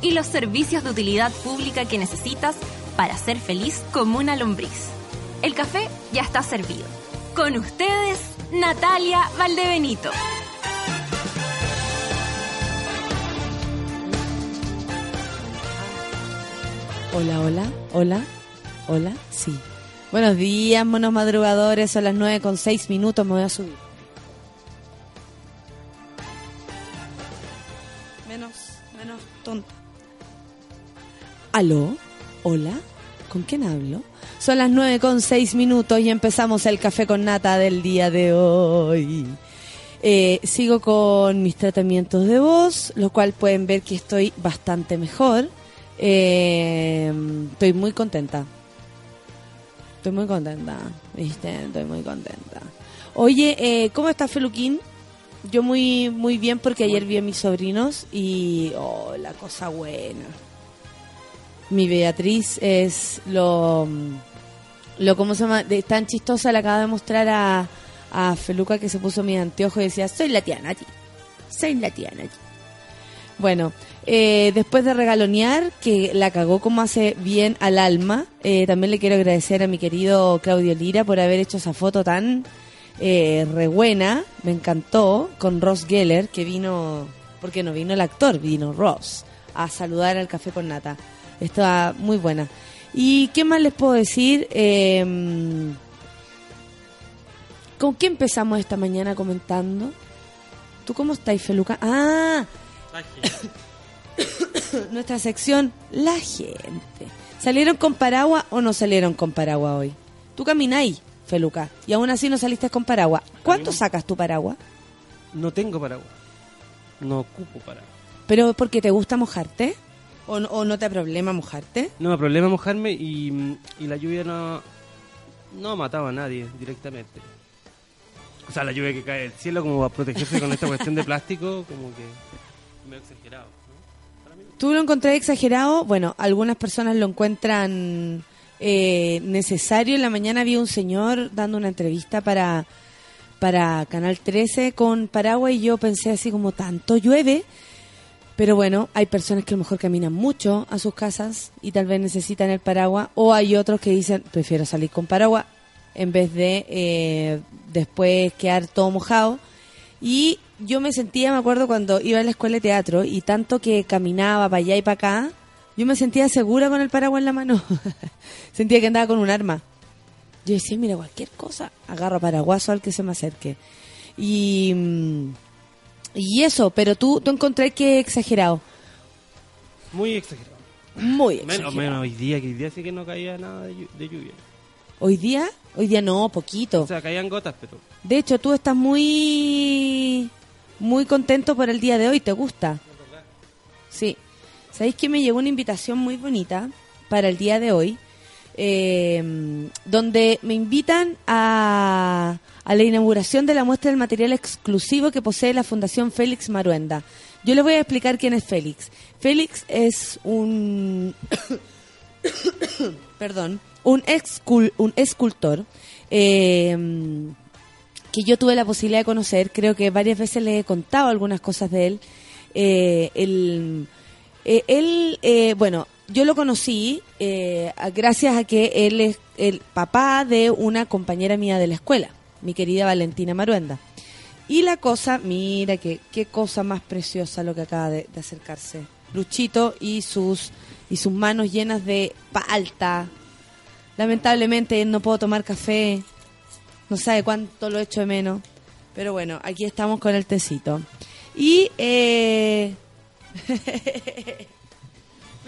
y los servicios de utilidad pública que necesitas para ser feliz como una lombriz. El café ya está servido. Con ustedes, Natalia Valdebenito. Hola, hola, hola, hola, sí. Buenos días, monos madrugadores, son las 9 con 6 minutos, me voy a subir. Menos, menos tonto. ¿Aló? ¿Hola? ¿Con quién hablo? Son las 9 con 6 minutos y empezamos el café con nata del día de hoy. Eh, sigo con mis tratamientos de voz, lo cual pueden ver que estoy bastante mejor. Eh, estoy muy contenta. Estoy muy contenta, ¿viste? Estoy muy contenta. Oye, eh, ¿cómo estás, Feluquín? Yo muy muy bien porque ayer vi a mis sobrinos y oh, la cosa buena. Mi Beatriz es lo lo cómo se llama, tan chistosa le acaba de mostrar a, a Feluca que se puso mi anteojo y decía, "Soy la tía Nati. Soy la tía Nati." Bueno, eh, después de regalonear, que la cagó como hace bien al alma, eh, también le quiero agradecer a mi querido Claudio Lira por haber hecho esa foto tan eh, me encantó, con Ross Geller, que vino, porque no vino el actor, vino Ross, a saludar al café con nata. Estaba muy buena. ¿Y qué más les puedo decir? Eh, ¿Con qué empezamos esta mañana comentando? ¿Tú cómo estás, Feluca? Ah, nuestra sección, la gente. ¿Salieron con paraguas o no salieron con paraguas hoy? Tú camináis, Feluca, y aún así no saliste con paraguas. ¿Cuánto sacas tu paraguas? No tengo paraguas. No ocupo paraguas. ¿Pero porque te gusta mojarte? ¿O, no- o no te da problema mojarte? No me da problema mojarme y, y la lluvia no, no mataba a nadie directamente. O sea, la lluvia que cae del cielo como a protegerse con esta cuestión de plástico, como que medio exagerado. ¿no? ¿Tú lo encontrás exagerado? Bueno, algunas personas lo encuentran eh, necesario. En la mañana había un señor dando una entrevista para, para Canal 13 con paraguas y yo pensé así como tanto llueve. Pero bueno, hay personas que a lo mejor caminan mucho a sus casas y tal vez necesitan el paraguas. O hay otros que dicen, prefiero salir con paraguas en vez de eh, después quedar todo mojado. Y yo me sentía, me acuerdo cuando iba a la escuela de teatro y tanto que caminaba para allá y para acá, yo me sentía segura con el paraguas en la mano. sentía que andaba con un arma. Yo decía, mira, cualquier cosa, agarro paraguaso al que se me acerque. Y, mm, y eso, pero tú, tú encontré que exagerado. Muy exagerado. Muy exagerado. Menos, menos hoy día, que hoy día sí que no caía nada de, llu- de lluvia. Hoy día, hoy día no, poquito. O sea, caían gotas, pero De hecho, tú estás muy muy contento por el día de hoy, ¿te gusta? Sí. ¿Sabéis que me llegó una invitación muy bonita para el día de hoy? Eh, donde me invitan a, a la inauguración de la muestra del material exclusivo que posee la Fundación Félix Maruenda. Yo les voy a explicar quién es Félix. Félix es un perdón, un, excul- un escultor eh, que yo tuve la posibilidad de conocer. Creo que varias veces le he contado algunas cosas de él. Eh, él, eh, él, eh, bueno, yo lo conocí eh, gracias a que él es el papá de una compañera mía de la escuela, mi querida Valentina Maruenda. Y la cosa, mira que qué cosa más preciosa lo que acaba de, de acercarse. Luchito y sus y sus manos llenas de palta. Lamentablemente no puedo tomar café. No sabe cuánto lo echo de menos. Pero bueno, aquí estamos con el tecito. Y eh...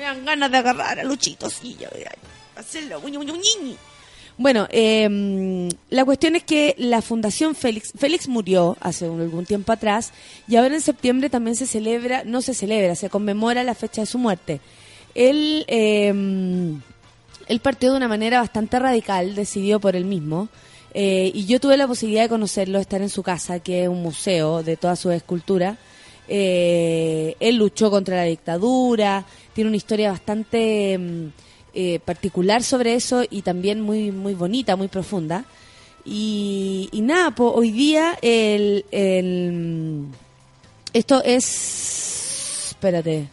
me dan ganas de agarrar a Luchito, sí, hacerlo. Bueno, eh, la cuestión es que la Fundación Félix, Félix murió hace un- algún tiempo atrás y ahora en septiembre también se celebra, no se celebra, se conmemora la fecha de su muerte. él, eh, él partió de una manera bastante radical, decidió por él mismo. eh, y yo tuve la posibilidad de conocerlo, estar en su casa, que es un museo de todas sus esculturas. Eh, él luchó contra la dictadura, tiene una historia bastante mm, eh, particular sobre eso y también muy, muy bonita, muy profunda. Y, y nada, hoy día el, el- esto es... Espérate.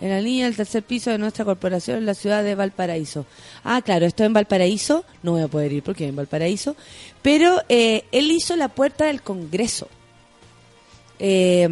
En la línea del tercer piso de nuestra corporación en la ciudad de Valparaíso. Ah, claro, esto en Valparaíso. No voy a poder ir porque en Valparaíso. Pero eh, él hizo la puerta del Congreso. Eh,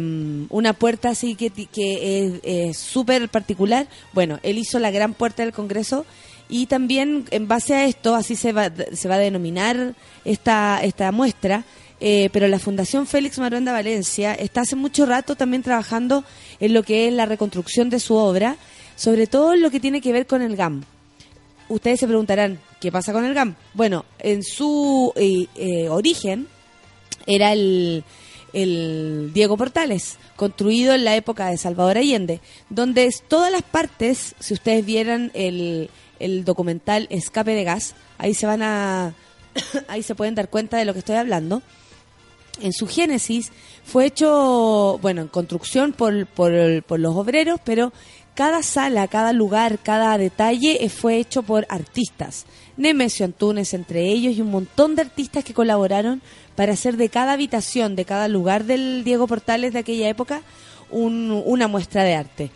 una puerta así que, que es súper particular. Bueno, él hizo la gran puerta del Congreso y también en base a esto, así se va, se va a denominar esta, esta muestra, eh, pero la Fundación Félix Maruenda Valencia está hace mucho rato también trabajando en lo que es la reconstrucción de su obra, sobre todo lo que tiene que ver con el GAM. Ustedes se preguntarán, ¿qué pasa con el GAM? Bueno, en su eh, eh, origen era el, el Diego Portales, construido en la época de Salvador Allende, donde todas las partes, si ustedes vieran el, el documental Escape de Gas, ahí se van a, ahí se pueden dar cuenta de lo que estoy hablando. En su génesis fue hecho, bueno, en construcción por, por, por los obreros, pero cada sala, cada lugar, cada detalle fue hecho por artistas. Nemesio Antunes entre ellos y un montón de artistas que colaboraron para hacer de cada habitación, de cada lugar del Diego Portales de aquella época, un- una muestra de arte.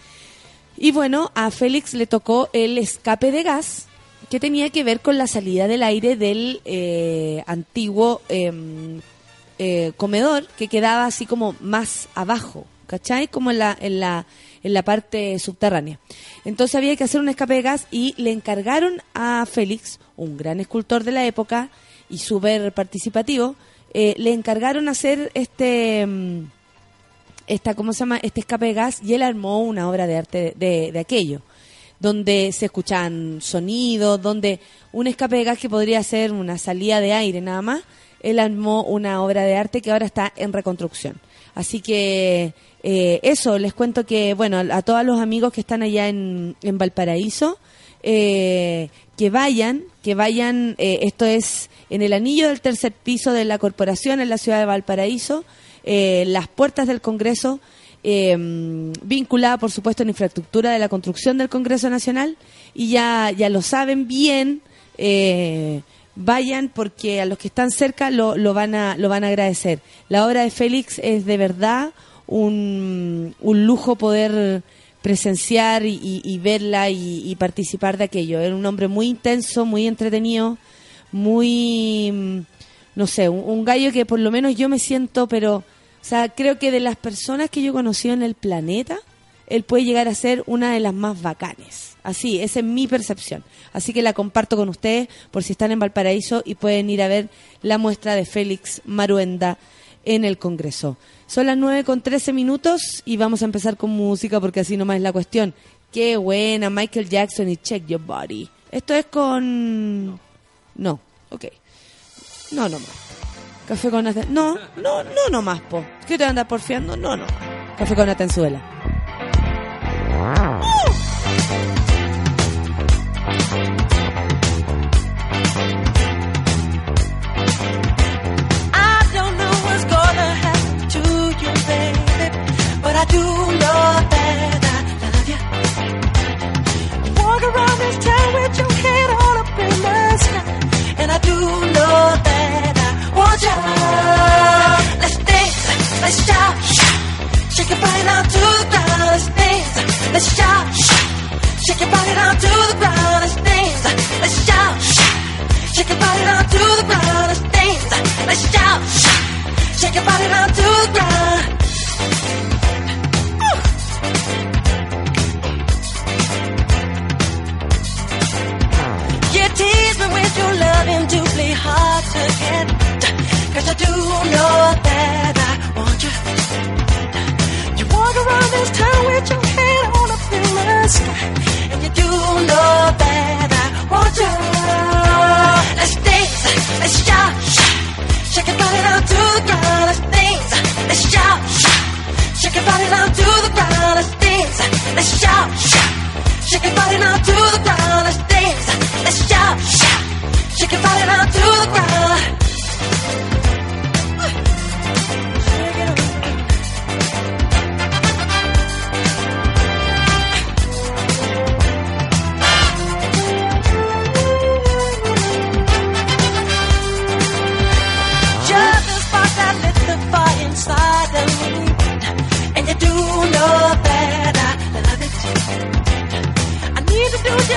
Y bueno, a Félix le tocó el escape de gas que tenía que ver con la salida del aire del eh, antiguo em, eh, comedor que quedaba así como más abajo, ¿cachai? Como en la, en la, en la parte subterránea. Entonces había que hacer un escape de gas y le encargaron a Félix, un gran escultor de la época y súper participativo, eh, le encargaron hacer este... mm, esta, ¿cómo se llama? Este escape de gas y él armó una obra de arte de, de aquello, donde se escuchan sonidos, donde un escape de gas que podría ser una salida de aire nada más, él armó una obra de arte que ahora está en reconstrucción. Así que eh, eso, les cuento que, bueno, a, todos los amigos que están allá en, en Valparaíso, eh, que vayan, que vayan, eh, esto es en el anillo del tercer piso de la corporación en la ciudad de Valparaíso, eh, las puertas del Congreso, vinculada por supuesto en infraestructura de la construcción del Congreso Nacional, y ya, ya lo saben bien, vayan porque a los que están cerca lo, lo, van a, lo van a agradecer. La obra de Félix es de verdad un, un lujo poder presenciar y, y- verla y, participar de aquello. Era un hombre muy intenso, muy entretenido, muy, mm, no sé, un, un gallo que por lo menos yo me siento, pero, o sea, creo que de las personas que yo he conocido en el planeta, él puede llegar a ser una de las más bacanes. Así, esa es mi percepción. Así que la comparto con ustedes por si están en Valparaíso y pueden ir a ver la muestra de Félix Maruenda en el Congreso. Son las 9 con 13 minutos y vamos a empezar con música porque así nomás es la cuestión. Qué buena, Michael Jackson y Check Your Body. Esto es con... No, ok. No, no más. Café con. No, no, no, no más, po. ¿Qué te andas porfiando? No, no. Café con Atenzuela. Let's shout, shout. Shake your body down to the ground. your loving doubly hard to get. Cause I do know that I want you. You walk around this town with your head on a in. And you do know that I want you. Let's dance, let's shout, shout, shake your body down to the ground. Let's dance, let's shout, shout, shake your body down to the ground. Let's dance, let's shout, shout, shake your body now to the ground. Let's dance, let's shout, shout. Shake your body now to the ground.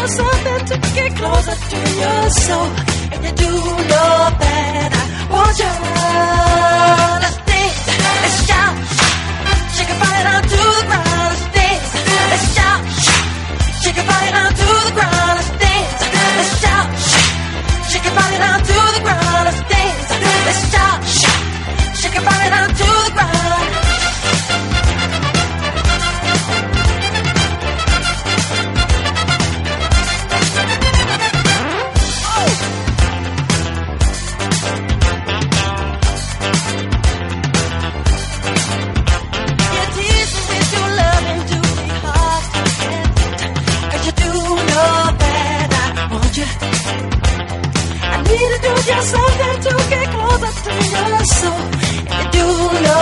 yourself something to get closer to your soul. And you do know that I want you to dance and shout, shake your body out to the ground. Just something to get closer to your soul. And you do know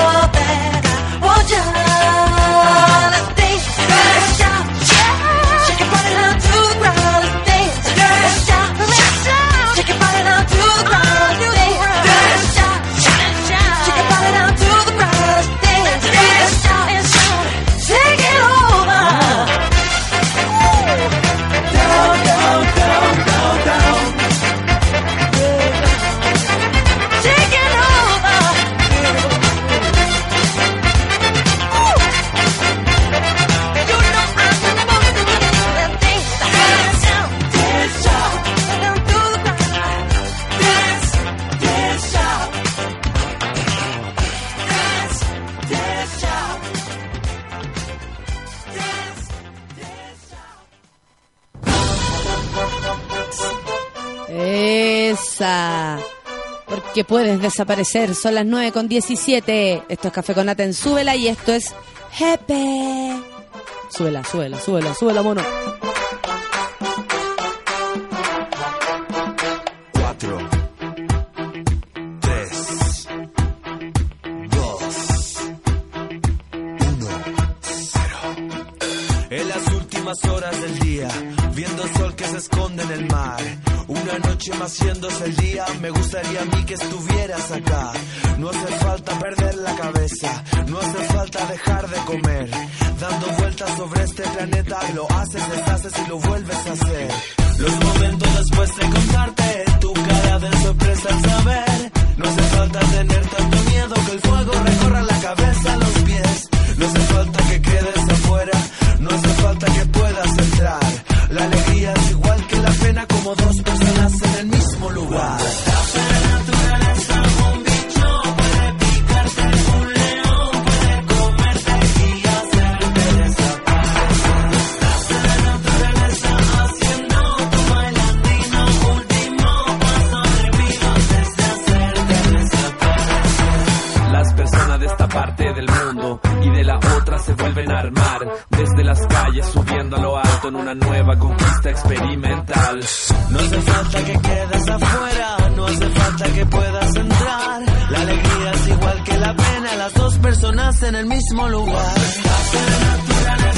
desaparecer. Son las 9 con 17. Esto es Café con en Súbela y esto es Jepe. Súbela, súbela, súbela, súbela, mono. Noche más el día, me gustaría a mí que estuvieras acá. No hace falta perder la cabeza, no hace falta dejar de comer. Dando vueltas sobre este planeta, lo haces, deshaces y lo vuelves a hacer. Los momentos después de contarte, tu cara de sorpresa al saber. No hace falta tener tanto miedo que el fuego recorra la cabeza a los pies. No hace falta que quedes afuera, alto en una nueva conquista experimental. No hace falta que quedes afuera, no hace falta que puedas entrar. La alegría es igual que la pena, las dos personas en el mismo lugar. Los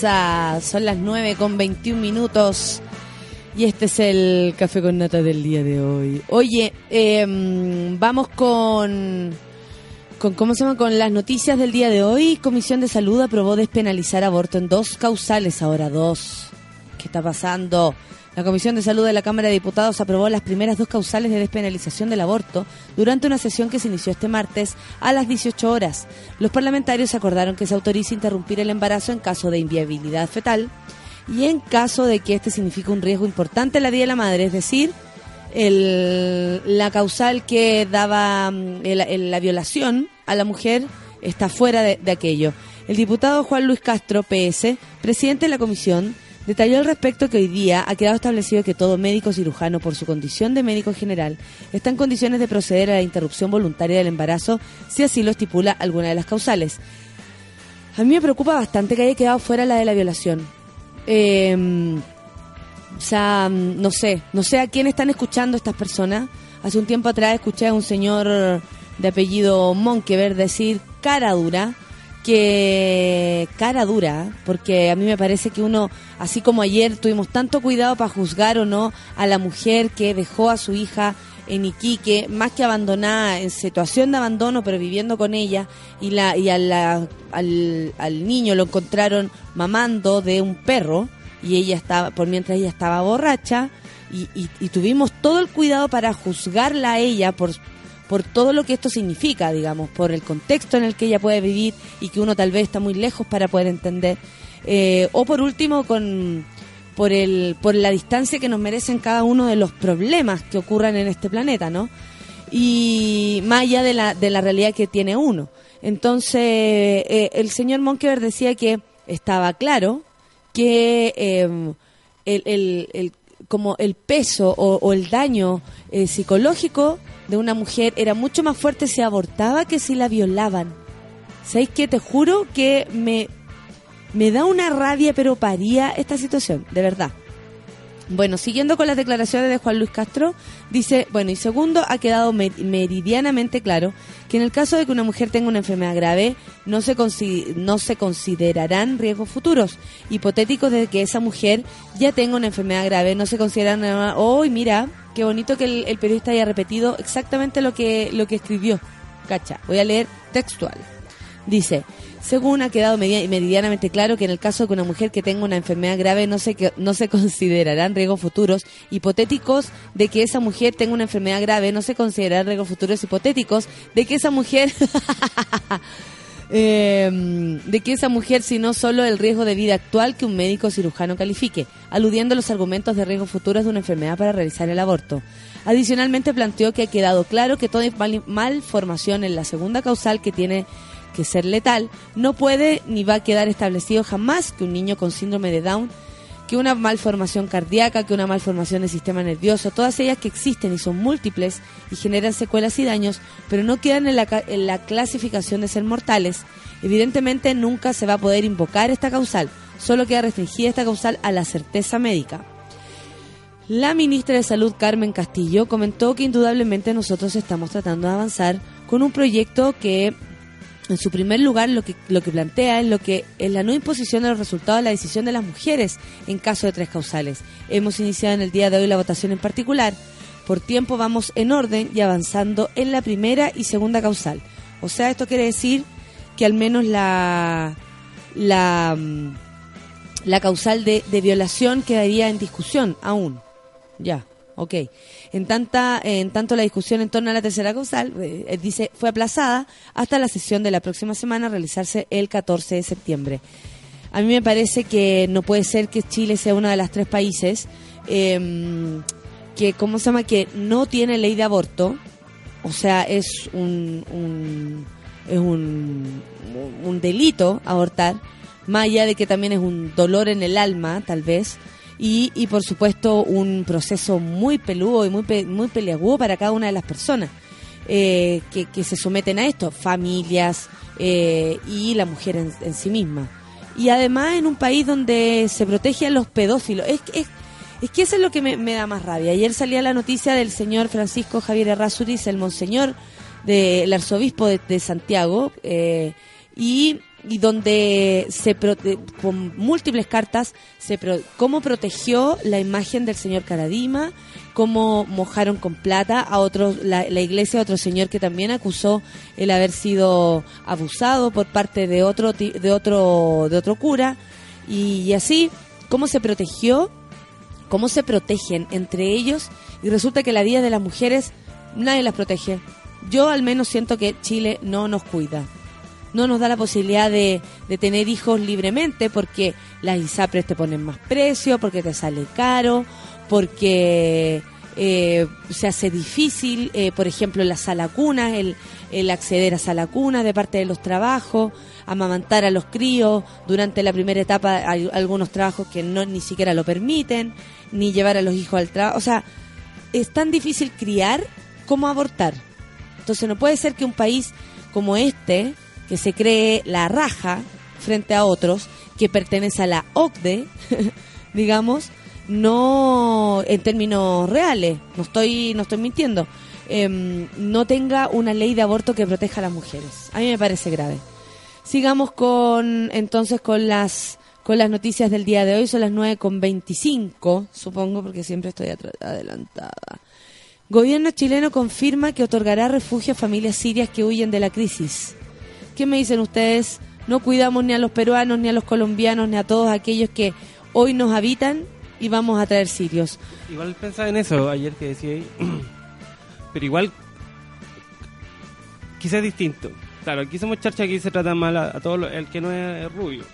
Son las 9 con 21 minutos. Y este es el café con nata del día de hoy. Oye, em, vamos con, con, ¿cómo se llama? Con las noticias del día de hoy. Comisión de Salud aprobó despenalizar aborto en dos causales, ahora dos. ¿Qué está pasando? La Comisión de Salud de la Cámara de Diputados aprobó las primeras dos causales de despenalización del aborto durante una sesión que se inició este martes a las 18 horas. Los parlamentarios acordaron que se autorice interrumpir el embarazo en caso de inviabilidad fetal y en caso de que este signifique un riesgo importante en la vida de la madre, es decir, el- la causal que daba mm, el- la violación a la mujer está fuera de, de aquello. El diputado Juan Luis Castro, PS, presidente de la comisión, detalló al respecto que hoy día ha quedado establecido que todo médico cirujano, por su condición de médico general, está en condiciones de proceder a la interrupción voluntaria del embarazo si así lo estipula alguna de las causales. A mí me preocupa bastante que haya quedado fuera la de la violación. Eh, o sea, no sé, no sé a quién están escuchando estas personas. Hace un tiempo atrás escuché a un señor de apellido Monkever decir cara dura, que cara dura, porque a mí me parece que uno, así como ayer tuvimos tanto cuidado para juzgar o no a la mujer que dejó a su hija en Iquique, más que abandonada, en situación de abandono, pero viviendo con ella, y, la, y al, al niño lo encontraron mamando de un perro, y ella estaba, por mientras ella estaba borracha, y, y- y tuvimos todo el cuidado para juzgarla a ella por, por todo lo que esto significa, digamos, por el contexto en el que ella puede vivir y que uno tal vez está muy lejos para poder entender. Eh, o por último, con por el por la distancia que nos merecen cada uno de los problemas que ocurran en este planeta, ¿no? Y más allá de la, de la realidad que tiene uno. Entonces, eh, el señor Monkever decía que estaba claro que eh, el, el- el- como el peso o, o el daño eh, psicológico de una mujer era mucho más fuerte si abortaba que si la violaban. ¿Sabéis qué? Te juro que me, me da una rabia, pero paría esta situación, de verdad. Bueno, siguiendo con las declaraciones de Juan Luis Castro, dice, bueno, y segundo, ha quedado mer- meridianamente claro que en el caso de que una mujer tenga una enfermedad grave, no se, no se considerarán riesgos futuros. Hipotéticos de que esa mujer ya tenga una enfermedad grave, no se considerarán, oh, mira, qué bonito que el, el periodista haya repetido exactamente lo que, lo que escribió. Cacha, voy a leer textual. Dice, según ha quedado meridianamente claro que en el caso de que una mujer que tenga una enfermedad grave no se, no se considerarán riesgos futuros hipotéticos de que esa mujer tenga una enfermedad grave, no se considerarán riesgos futuros hipotéticos de que esa mujer... eh, de que esa mujer, sino solo el riesgo de vida actual que un médico cirujano califique, aludiendo a los argumentos de riesgos futuros de una enfermedad para realizar el aborto. Adicionalmente planteó que ha quedado claro que toda mal- malformación en la segunda causal que tiene que ser letal no puede ni va a quedar establecido jamás que un niño con síndrome de Down que una malformación cardíaca, que una malformación del sistema nervioso, todas ellas que existen y son múltiples y generan secuelas y daños, pero no quedan en la, en la clasificación de ser mortales. Evidentemente nunca se va a poder invocar esta causal, solo queda restringida esta causal a la certeza médica. La ministra de Salud, Carmen Castillo, comentó que indudablemente nosotros estamos tratando de avanzar con un proyecto que en su primer lugar, lo que, lo que plantea es lo que es la no imposición de los resultados de la decisión de las mujeres en caso de tres causales. Hemos iniciado en el día de hoy la votación en particular. Por tiempo vamos en orden y avanzando en la primera y segunda causal. O sea, esto quiere decir que al menos la la, mm, la causal de, de violación quedaría en discusión aún. Ya, ok. En, tanta, en tanto, la discusión en torno a la tercera causal, eh, dice, fue aplazada hasta la sesión de la próxima semana realizarse el 14 de septiembre. A mí me parece que no puede ser que Chile sea uno de los tres países eh, que, ¿cómo se llama?, que no tiene ley de aborto. O sea, es un, un- es un delito abortar, más allá de que también es un dolor en el alma, tal vez, y, y por supuesto un proceso muy peludo y muy, pe- muy peleagudo para cada una de las personas eh, que, que se someten a esto, familias eh, y la mujer en, en sí misma. Y además en un país donde se protege a los pedófilos. Es, es, es que eso es lo que me, da más rabia. Ayer salía la noticia del señor Francisco Javier Errázuriz, el monseñor del arzobispo de, de Santiago, eh, y y donde se pro- eh, con múltiples cartas se pro- cómo protegió la imagen del señor Caradima, cómo mojaron con plata a otro la, iglesia a otro señor que también acusó el haber sido abusado por parte de otro de otro de otro cura y, y así cómo se protegió cómo se protegen entre ellos y resulta que la vida de las mujeres nadie las protege. Yo al menos siento que Chile no nos cuida. No nos da la posibilidad de, de tener hijos libremente porque las ISAPRES te ponen más precio, porque te sale caro, porque eh, se hace difícil, eh, por ejemplo, en la sala cuna, el, el acceder a sala cuna de parte de los trabajos, amamantar a los críos. Durante la primera etapa hay algunos trabajos que no ni siquiera lo permiten, ni llevar a los hijos al trabajo. O sea, es tan difícil criar como abortar. Entonces no puede ser que un país como este, que se cree la raja frente a otros, que pertenece a la OCDE, digamos, no en términos reales, no estoy, no estoy mintiendo, em, no tenga una ley de aborto que proteja a las mujeres. A mí me parece grave. Sigamos con entonces con las con las noticias del día de hoy, son las 9 con 25, supongo, porque siempre estoy adelantada. Gobierno chileno confirma que otorgará refugio a familias sirias que huyen de la crisis. ¿Qué me dicen ustedes? No cuidamos ni a los peruanos, ni a los colombianos, ni a todos aquellos que hoy nos habitan y vamos a traer sirios. Igual pensaba en eso ayer que decía ahí. Pero igual, quizás es distinto. Claro, aquí somos charcha, aquí se trata mal a, a todo lo- el que no es rubio.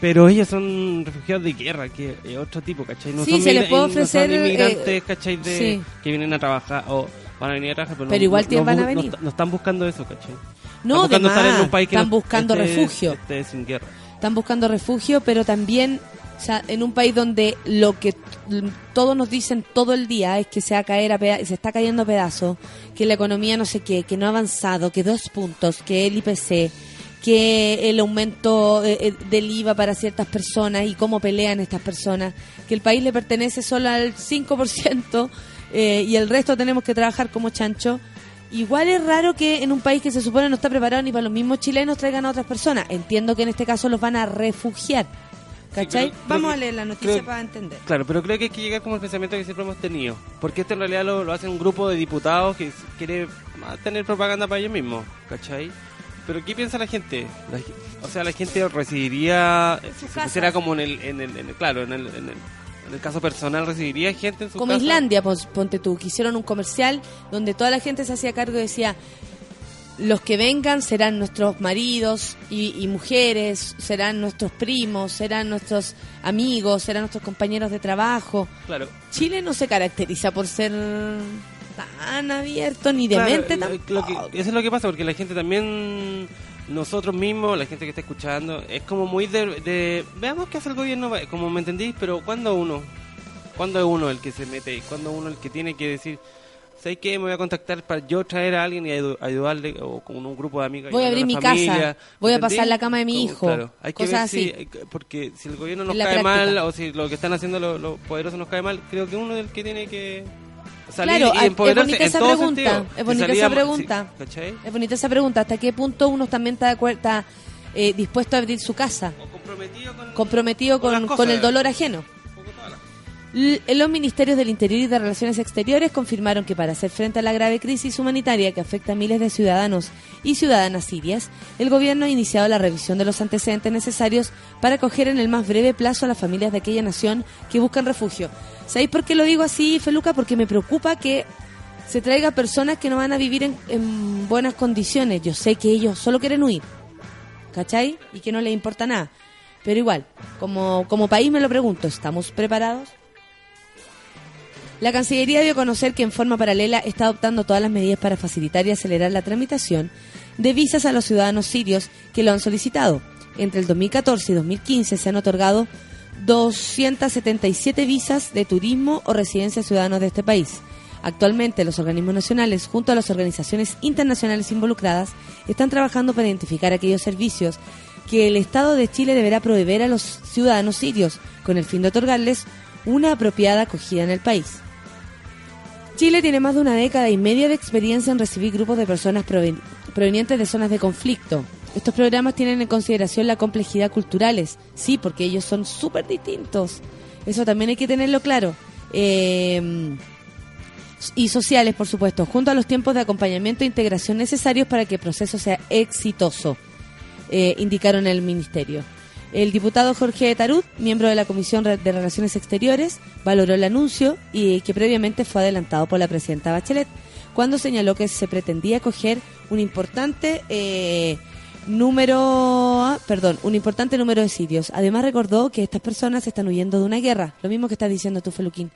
Pero ellos son refugiados de guerra, que es otro tipo, ¿cachai? No Sí, son se les puede no son ofrecer, eh, inmigrantes, ¿cachai? De, sí. Que vienen a trabajar o van a venir a trabajar, pero, Pero no- igual no, van a no venir. no están buscando eso, ¿cachai? No, están buscando estar en un país que están buscando esté- refugio. esté sin guerra. Están buscando refugio, pero también o sea, en un país donde lo que todos nos dicen todo el día es que se va a caer a se está cayendo a pedazos, que la economía no sé qué, que no ha avanzado, que dos puntos, que el IPC, que el aumento eh, eh, del IVA para ciertas personas y cómo pelean estas personas, que el país le pertenece solo al 5% eh, y el resto tenemos que trabajar como chancho. Igual es raro que en un país que se supone no está preparado ni para los mismos chilenos traigan a otras personas. Entiendo que en este caso los van a refugiar. ¿Cachai? pero Vamos a leer la noticia creo- para entender. Claro, pero creo que hay que llegar como el pensamiento que siempre hemos tenido. Porque esto en realidad lo, lo hace un grupo de diputados que quiere ah, tener propaganda para ellos mismos, ¿cachai? Pero ¿qué piensa la gente? La o sea, la gente recibiría, si se pusiera como en el, en el, en el- claro, en el, en el, el caso personal, recibiría gente en su Como casa? Islandia, pos- ponte tú, que hicieron un comercial donde toda la gente se hacía cargo y decía, los que vengan serán nuestros maridos y, y mujeres, serán nuestros primos, serán nuestros amigos, serán nuestros compañeros de trabajo. Claro. Chile no se caracteriza por ser tan abierto ni de Claro, mente tampoco. lo que- eso es lo que pasa, porque la gente también, nosotros mismos, la gente que está escuchando, es como muy de, de- veamos qué hace el gobierno, como me entendís, pero ¿cuándo uno? ¿Cuándo es uno el que se mete? ¿Cuándo uno el que tiene que decir, ¿sabes qué? Me voy a contactar para yo traer a alguien y ayu- ayudarle, o con un grupo de amigos. Voy a abrir mi casa, voy a pasar la cama de mi hijo, Claro, hay que cosas ver si, así. porque si el gobierno nos cae práctica. mal, o si lo que están haciendo los los poderosos nos cae mal, creo que uno es el que tiene que salir Claro, y es bonita en esa todo pregunta, sentido. es bonita esa pregunta. Es bonita esa pregunta, ¿hasta qué punto uno también está, de acuer- está, eh, dispuesto a abrir su casa? O comprometido con, comprometido Con las con, cosas. con el dolor ajeno. Los ministerios del Interior y de Relaciones Exteriores confirmaron que para hacer frente a la grave crisis humanitaria que afecta a miles de ciudadanos y ciudadanas sirias, el gobierno ha iniciado la revisión de los antecedentes necesarios para acoger en el más breve plazo a las familias de aquella nación que buscan refugio. ¿Sabéis por qué lo digo así, Feluca? Porque me preocupa que se traiga personas que no van a vivir en, en buenas condiciones. Yo sé que ellos solo quieren huir, ¿cachai? Y que no les importa nada. Pero igual, como, como país me lo pregunto, ¿estamos preparados? La Cancillería dio a conocer que en forma paralela está adoptando todas las medidas para facilitar y acelerar la tramitación de visas a los ciudadanos sirios que lo han solicitado. Entre el 2014 y 2015 se han otorgado 277 visas de turismo o residencia a ciudadanos de este país. Actualmente los organismos nacionales, junto a las organizaciones internacionales involucradas, están trabajando para identificar aquellos servicios que el Estado de Chile deberá proveer a los ciudadanos sirios, con el fin de otorgarles una apropiada acogida en el país. Chile tiene más de una década y media de experiencia en recibir grupos de personas proven- provenientes de zonas de conflicto, Estos programas tienen en consideración la complejidad culturales, sí, porque ellos son súper distintos. Eso también hay que tenerlo claro. Eh, y sociales, por supuesto, junto a los tiempos de acompañamiento e integración necesarios para que el proceso sea exitoso, eh, indicaron el Ministerio. El diputado Jorge Tarut, miembro de la Comisión de Relaciones Exteriores, valoró el anuncio y que previamente fue adelantado por la presidenta Bachelet, cuando señaló que se pretendía coger un importante eh, número, ah, perdón, un importante número de sitios. Además recordó que estas personas están huyendo de una guerra, lo mismo que estás diciendo tú, Feluquín,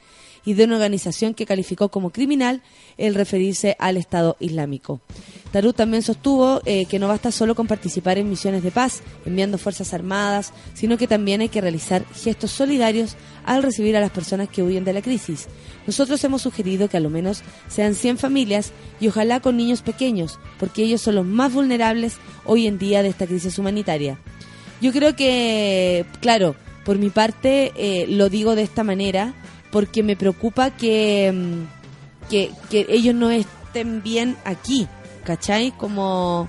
y de una organización que calificó como criminal el referirse al Estado Islámico. Tarut también sostuvo eh, que no basta solo con participar en misiones de paz, enviando fuerzas armadas, sino que también hay que realizar gestos solidarios al recibir a las personas que huyen de la crisis. Nosotros hemos sugerido que a lo menos sean 100 familias y ojalá con niños pequeños, porque ellos son los más vulnerables hoy en día de esta crisis humanitaria. Yo creo que, claro, por mi parte eh, lo digo de esta manera porque me preocupa que, mm, que, que ellos no estén bien aquí, ¿cachai? Como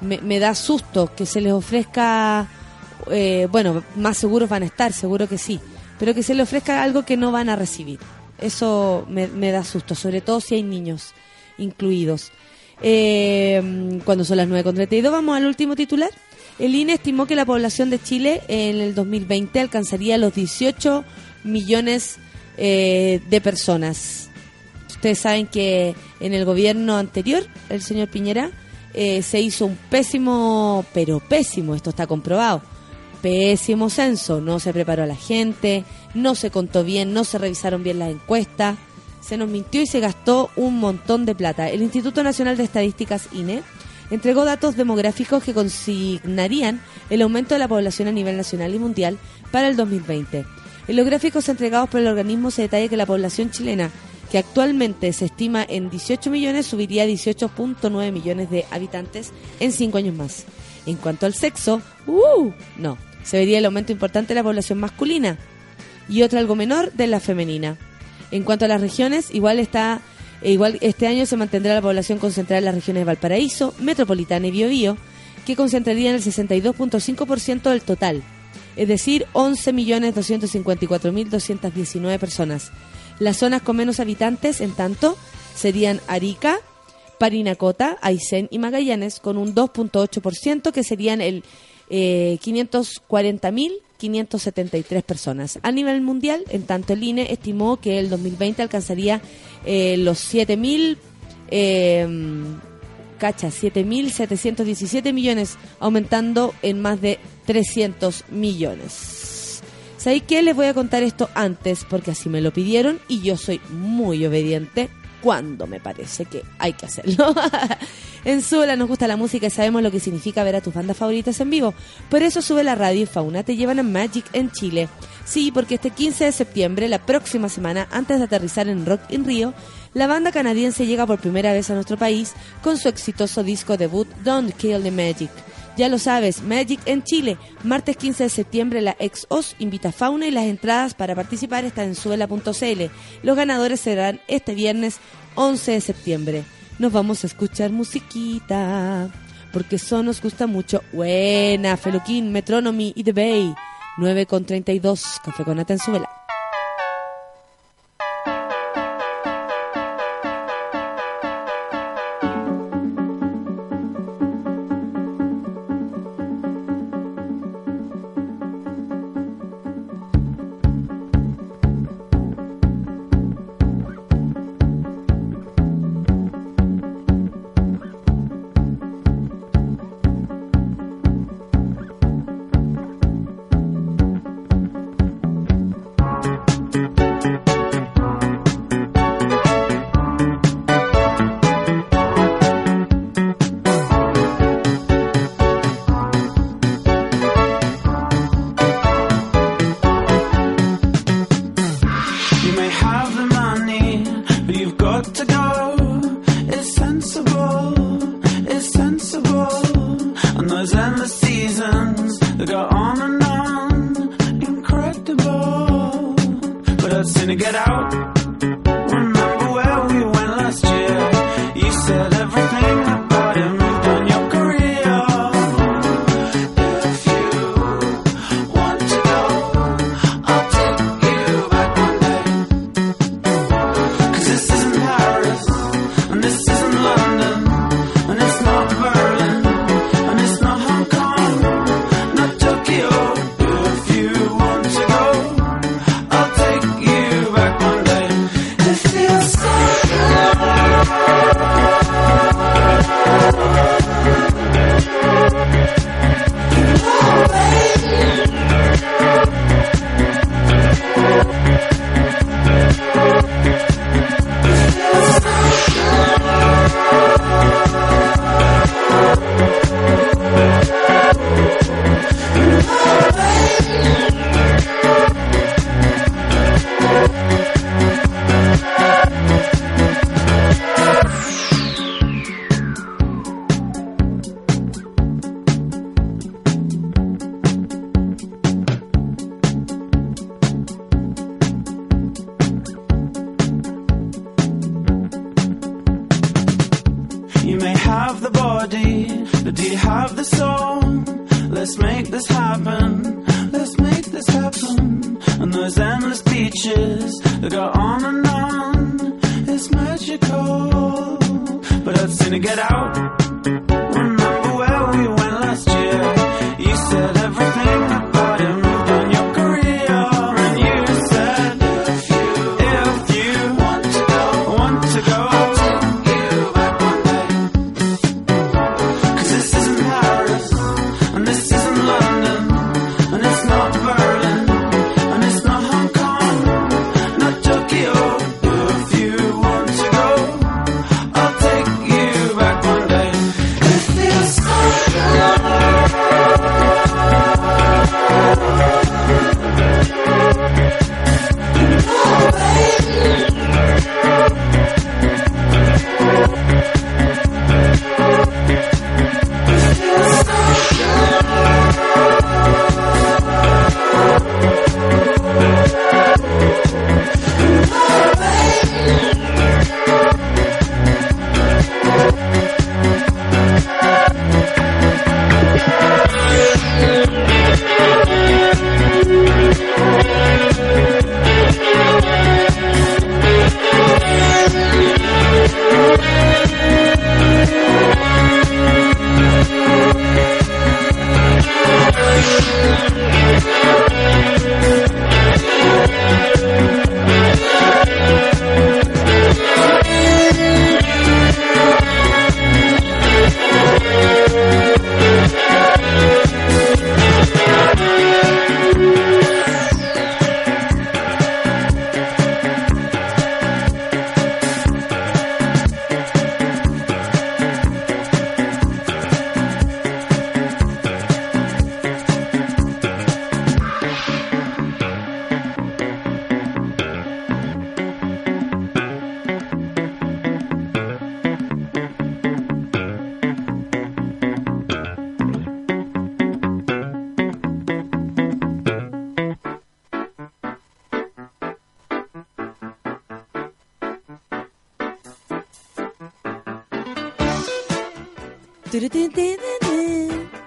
me, da susto que se les ofrezca, eh, bueno, más seguros van a estar, seguro que sí, pero que se les ofrezca algo que no van a recibir. Eso me, da susto, sobre todo si hay niños incluidos. Eh, cuando son las 9.32, vamos al último titular. El INE estimó que la población de Chile en el 2020 alcanzaría los 18 millones eh, de personas. Ustedes saben que en el gobierno anterior, el señor Piñera, eh, se hizo un pésimo, pero pésimo, esto está comprobado, pésimo censo. No se preparó a la gente, no se contó bien, no se revisaron bien las encuestas, se nos mintió y se gastó un montón de plata. El Instituto Nacional de Estadísticas, INE, entregó datos demográficos que consignarían el aumento de la población a nivel nacional y mundial para el 2020. En los gráficos entregados por el organismo se detalla que la población chilena, que actualmente se estima en 18 millones, subiría a 18.9 millones de habitantes en cinco años más. En cuanto al sexo, ¡uh! no, se vería el aumento importante de la población masculina y otro algo menor de la femenina. En cuanto a las regiones, igual está e igual este año se mantendrá la población concentrada en las regiones de Valparaíso, Metropolitana y Biobío, que concentrarían el 62.5% del total, es decir, 11.254.219 personas. Las zonas con menos habitantes, en tanto, serían Arica, Parinacota, Aysén y Magallanes, con un 2.8%, que serían el eh, 540.573 personas. A nivel mundial, en tanto, el INE estimó que el 2020 alcanzaría eh, los 7.000... Eh, cacha, 7.717 millones, aumentando en más de 300 millones. ¿Sabéis qué? Les voy a contar esto antes porque así me lo pidieron y yo soy muy obediente cuando me parece que hay que hacerlo. en Suela nos gusta la música y sabemos lo que significa ver a tus bandas favoritas en vivo. Por eso sube la radio y Fauna te llevan a Magic en Chile. Sí, porque este 15 de septiembre, la próxima semana, antes de aterrizar en Rock in Rio, la banda canadiense llega por primera vez a nuestro país con su exitoso disco debut Don't Kill the Magic. Ya lo sabes, Magic en Chile. Martes 15 de septiembre la ex OS invita a Fauna y las entradas para participar están en suela.cl. Los ganadores serán este viernes 11 de septiembre. Nos vamos a escuchar musiquita. Porque eso nos gusta mucho. Buena, Feluquín, Metronomy y The Bay. 9 con 32. Café con Nata And the seasons that go on and on, incredible. But I'd sooner get out.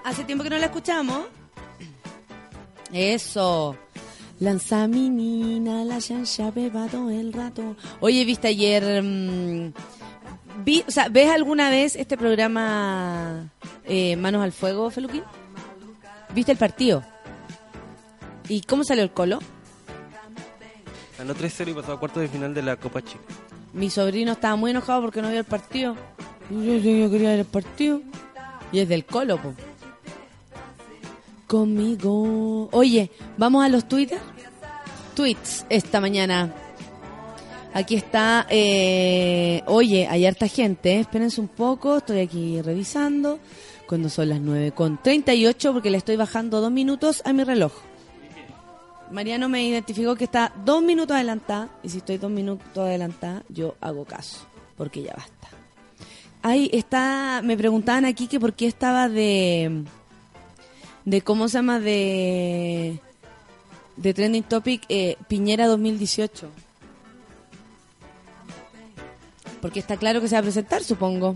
Hace tiempo que no la escuchamos. Eso. Lanza mi nina, la chancha beba todo el rato. Oye, ¿viste ayer? mm, vi, o sea, ¿Ves alguna vez este programa eh, Manos al Fuego, Feluquín? ¿Viste el partido? ¿Y cómo salió el colo? Ganó 3-0 y pasó a cuartos de final de la Copa Chica. Mi sobrino estaba muy enojado porque no vio el partido. Yo, quería ver el partido. Y es del colo, po. Conmigo. Oye, vamos a los Twitter. Tweets esta mañana. Aquí está. eh, oye, hay harta gente. eh. Espérense un poco. Estoy aquí revisando. Cuando son las 9 con 38 porque le estoy bajando dos minutos a mi reloj. Mariano me identificó que está dos minutos adelantada. Y si estoy dos minutos adelantada, yo hago caso. Porque ya basta. Ahí está. Me preguntaban aquí que por qué estaba de. De cómo se llama de. De Trending Topic eh, Piñera 2018. Porque está claro que se va a presentar, supongo.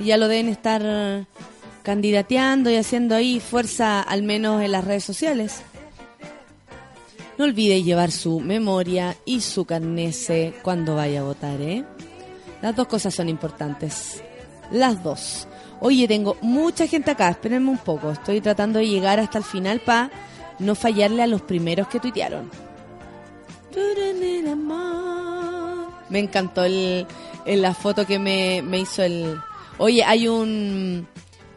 Y ya lo deben estar candidateando y haciendo ahí fuerza, al menos en las redes sociales. No olvide llevar su memoria y su carnese cuando vaya a votar, ¿eh? Las dos cosas son importantes. Las dos. Oye, tengo mucha gente acá, espérenme un poco. Estoy tratando de llegar hasta el final para no fallarle a los primeros que tuitearon. Me encantó el, la foto que me, me hizo el... Oye, hay un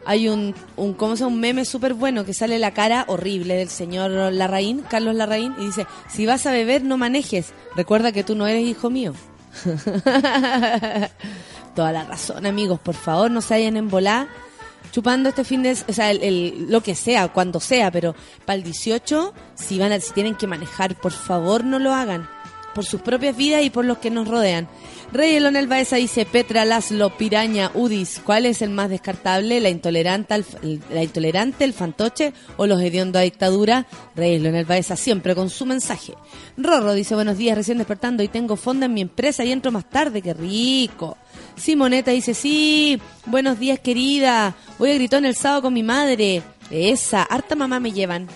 hay un, un ¿cómo se un meme súper bueno que sale la cara horrible del señor Larraín, Carlos Larraín, y dice, si vas a beber no manejes, recuerda que tú no eres hijo mío. Toda la razón, amigos, por favor, no se vayan en volar chupando este fin de, o sea, el, lo que sea, cuando sea, pero para el 18, si van a, si tienen que manejar, por favor no lo hagan, por sus propias vidas y por los que nos rodean. Rey Elonel Baeza dice, Petra, Laszlo, Piraña, Udis, ¿cuál es el más descartable? ¿La intolerante, el, la intolerante, el fantoche o los hediondos a dictadura? Rey Elonel Baeza siempre con su mensaje. Rorro dice, buenos días, recién despertando y tengo fonda en mi empresa y entro más tarde, qué rico. Simoneta dice, sí, buenos días querida, voy a gritón el sábado con mi madre. Esa, harta mamá me llevan.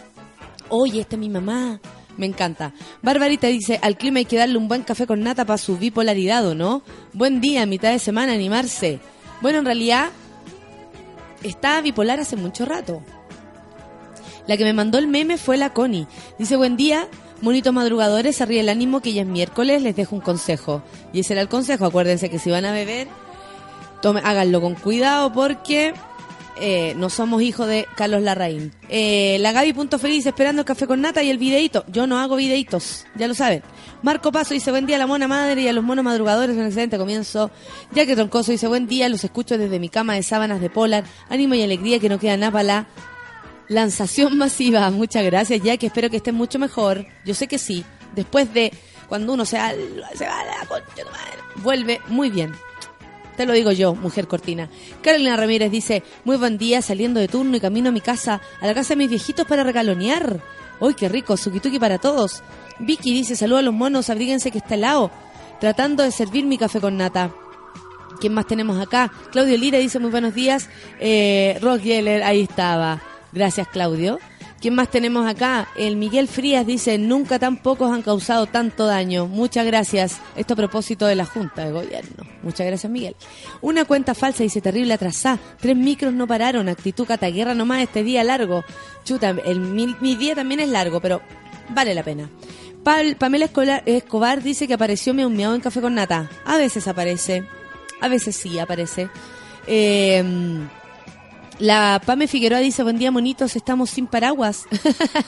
Oye, esta es mi mamá. Me encanta. Barbarita dice, al clima hay que darle un buen café con nata para su bipolaridad, ¿o no? Buen día, mitad de semana, animarse. Bueno, en realidad, está bipolar hace mucho rato. La que me mandó el meme fue la Connie. Dice, buen día, monitos madrugadores, ríe el ánimo que ya es miércoles, les dejo un consejo. Y ese era el consejo, acuérdense que si van a beber, háganlo con cuidado porque eh, no somos hijos de Carlos Larraín. Eh, la Gaby punto feliz esperando el café con nata y el videito. Yo no hago videitos, ya lo saben. Marco Paso dice buen día a la mona madre y a los monos madrugadores, un excelente comienzo. Ya que Troncoso dice buen día, los escucho desde mi cama de sábanas de polar. Ánimo y alegría que no queda nada para la lanzación masiva. Muchas gracias, que espero que estén mucho mejor. Yo sé que sí. Después de cuando uno se va, se va a la concha madre, vuelve muy bien. Te lo digo yo, mujer cortina. Carolina Ramírez dice, muy buen día, saliendo de turno y camino a mi casa, a la casa de mis viejitos para regalonear. ¡Uy, qué rico! Suki para todos. Vicky dice, saludos a los monos, abríguense que está helado. Tratando de servir mi café con nata. ¿Quién más tenemos acá? Claudio Lira dice, muy buenos días. Eh, Rock Yeller, ahí estaba. Gracias, Claudio. ¿Quién más tenemos acá? El Miguel Frías dice, nunca tan pocos han causado tanto daño. Muchas gracias. Esto a propósito de la Junta de Gobierno. Muchas gracias, Miguel. Una cuenta falsa dice, terrible atrasá. Tres micros no pararon. Actitud cataguerra nomás este día largo. Chuta, el, mi, mi día también es largo, pero vale la pena. Pamela Escobar dice que apareció Miau en Café con Nata. A veces aparece. A veces sí aparece. Eh, la Pame Figueroa dice, buen día monitos, estamos sin paraguas.